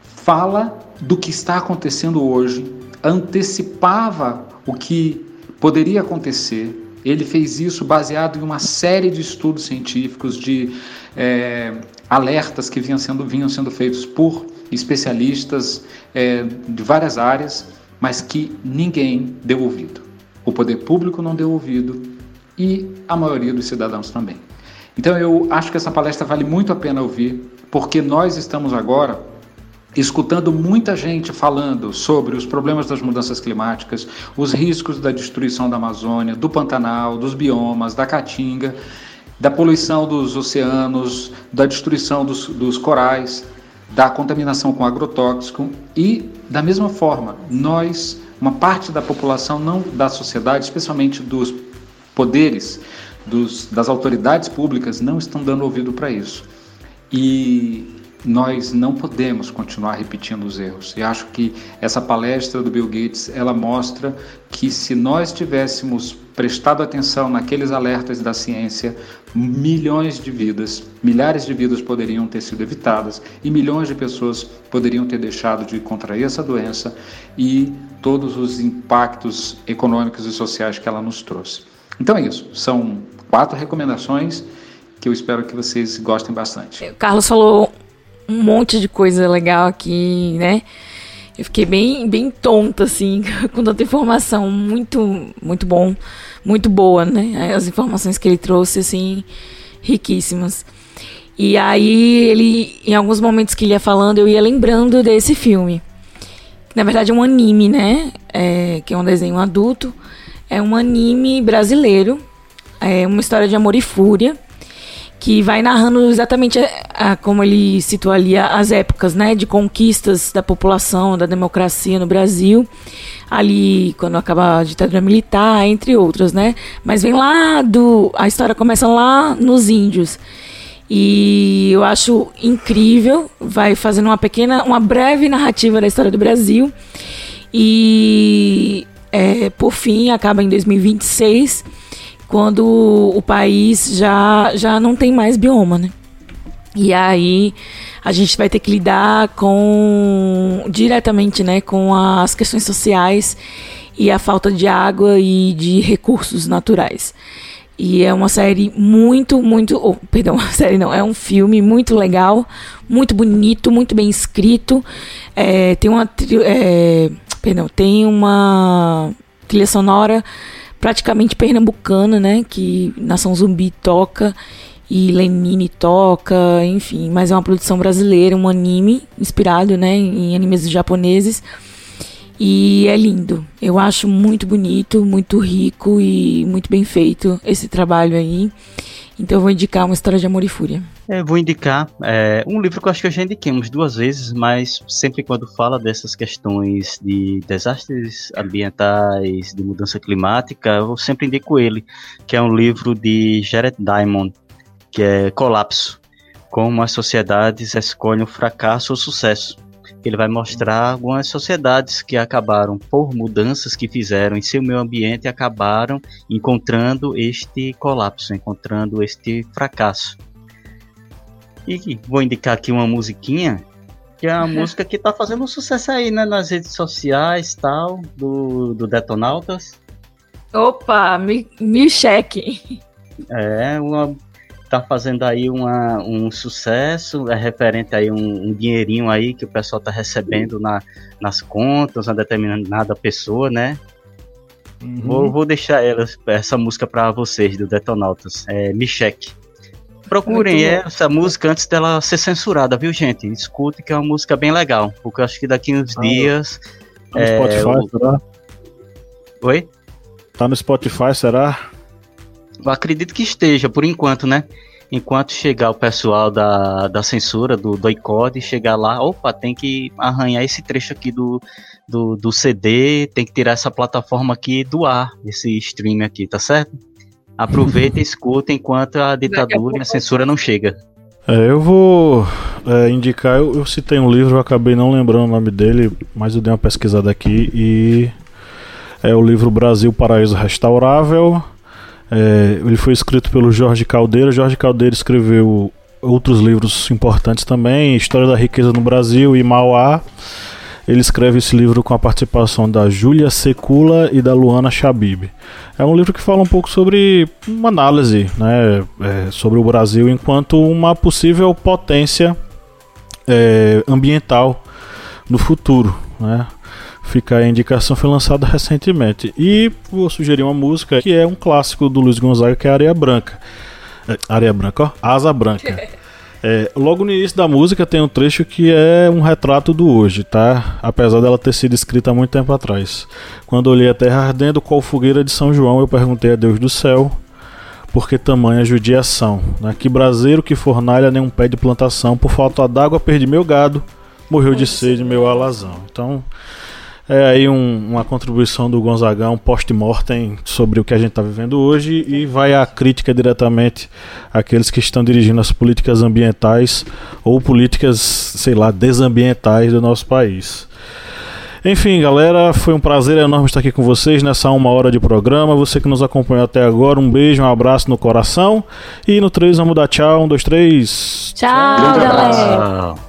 fala do que está acontecendo hoje, antecipava o que poderia acontecer ele fez isso baseado em uma série de estudos científicos, de é, alertas que vinham sendo, vinham sendo feitos por especialistas é, de várias áreas, mas que ninguém deu ouvido. O poder público não deu ouvido e a maioria dos cidadãos também. Então eu acho que essa palestra vale muito a pena ouvir, porque nós estamos agora escutando muita gente falando sobre os problemas das mudanças climáticas, os riscos da destruição da Amazônia, do Pantanal, dos biomas, da Caatinga, da poluição dos oceanos, da destruição dos, dos corais, da contaminação com agrotóxico e, da mesma forma, nós, uma parte da população, não da sociedade, especialmente dos poderes, dos, das autoridades públicas, não estão dando ouvido para isso. E nós não podemos continuar repetindo os erros. E acho que essa palestra do Bill Gates, ela mostra que se nós tivéssemos prestado atenção naqueles alertas da ciência, milhões de vidas, milhares de vidas poderiam ter sido evitadas e milhões de pessoas poderiam ter deixado de contrair essa doença e todos os impactos econômicos e sociais que ela nos trouxe. Então é isso, são quatro recomendações que eu espero que vocês gostem bastante. O Carlos falou um monte de coisa legal aqui, né? Eu fiquei bem, bem tonta, assim, com tanta informação. Muito, muito bom, muito boa, né? As informações que ele trouxe, assim, riquíssimas. E aí, ele, em alguns momentos que ele ia falando, eu ia lembrando desse filme. Na verdade, é um anime, né? É, que é um desenho adulto. É um anime brasileiro. É uma história de amor e fúria que vai narrando exatamente a, a, como ele citou ali as épocas, né, de conquistas da população, da democracia no Brasil, ali quando acaba a ditadura militar, entre outras, né? Mas vem lá do a história começa lá nos índios. E eu acho incrível, vai fazendo uma pequena, uma breve narrativa da história do Brasil. E é, por fim acaba em 2026 quando o país já, já não tem mais bioma, né? E aí a gente vai ter que lidar com diretamente, né, com as questões sociais e a falta de água e de recursos naturais. E é uma série muito, muito. Oh, perdão, série não. É um filme muito legal, muito bonito, muito bem escrito. É, tem uma. É, perdão, tem uma trilha sonora praticamente pernambucana, né? Que Nação Zumbi toca e Lenine toca, enfim, mas é uma produção brasileira, um anime inspirado, né, em animes japoneses. E é lindo. Eu acho muito bonito, muito rico e muito bem feito esse trabalho aí. Então eu vou indicar uma história de amor e fúria. Vou indicar é, um livro que eu acho que eu já indiquei umas duas vezes, mas sempre quando fala dessas questões de desastres ambientais, de mudança climática, eu sempre indico ele, que é um livro de Jared Diamond, que é Colapso, como as sociedades escolhem o fracasso ou o sucesso. Ele vai mostrar algumas sociedades que acabaram por mudanças que fizeram em seu meio ambiente acabaram encontrando este colapso, encontrando este fracasso. E vou indicar aqui uma musiquinha, que é uma uhum. música que está fazendo um sucesso aí né, nas redes sociais tal, do, do Detonautas. Opa, me, me cheque. É, uma tá fazendo aí uma, um sucesso, é referente aí um, um, dinheirinho aí que o pessoal tá recebendo na, nas contas, uma determinada pessoa, né? Uhum. Vou, vou deixar ela, essa música para vocês do Detonautas, é Michek. Procurem essa música antes dela ser censurada, viu, gente? Escute que é uma música bem legal, porque eu acho que daqui uns ah, dias. Tá no é, Spotify, o... será? Oi? Tá no Spotify, será? Eu acredito que esteja, por enquanto, né? Enquanto chegar o pessoal da, da censura, do, do ICOD, chegar lá, opa, tem que arranhar esse trecho aqui do, do, do CD, tem que tirar essa plataforma aqui do ar, esse stream aqui, tá certo? Aproveita e escuta enquanto a ditadura e a censura não chega. É, eu vou é, indicar, eu, eu citei um livro, eu acabei não lembrando o nome dele, mas eu dei uma pesquisada aqui e é o livro Brasil Paraíso Restaurável, é, ele foi escrito pelo Jorge Caldeira. Jorge Caldeira escreveu outros livros importantes também, História da Riqueza no Brasil e Mauá. Ele escreve esse livro com a participação da Júlia Secula e da Luana Chabib. É um livro que fala um pouco sobre uma análise né, é, sobre o Brasil enquanto uma possível potência é, ambiental no futuro. Né? Fica a indicação, foi lançada recentemente. E vou sugerir uma música que é um clássico do Luiz Gonzaga, que é Areia Branca. É, Areia Branca, ó. Asa Branca. É, logo no início da música tem um trecho que é um retrato do hoje, tá? Apesar dela ter sido escrita há muito tempo atrás. Quando olhei a terra ardendo qual fogueira de São João, eu perguntei a Deus do céu por que tamanha judiação. Né? Que braseiro, que fornalha, nem um pé de plantação. Por falta d'água, perdi meu gado, morreu de sede meu alazão. Então, é aí um, uma contribuição do Gonzagão post-mortem sobre o que a gente está vivendo hoje e vai a crítica diretamente àqueles que estão dirigindo as políticas ambientais ou políticas, sei lá, desambientais do nosso país. Enfim, galera, foi um prazer enorme estar aqui com vocês nessa uma hora de programa. Você que nos acompanhou até agora, um beijo, um abraço no coração. E no 3 vamos dar tchau. Um, dois, três. Tchau, galera.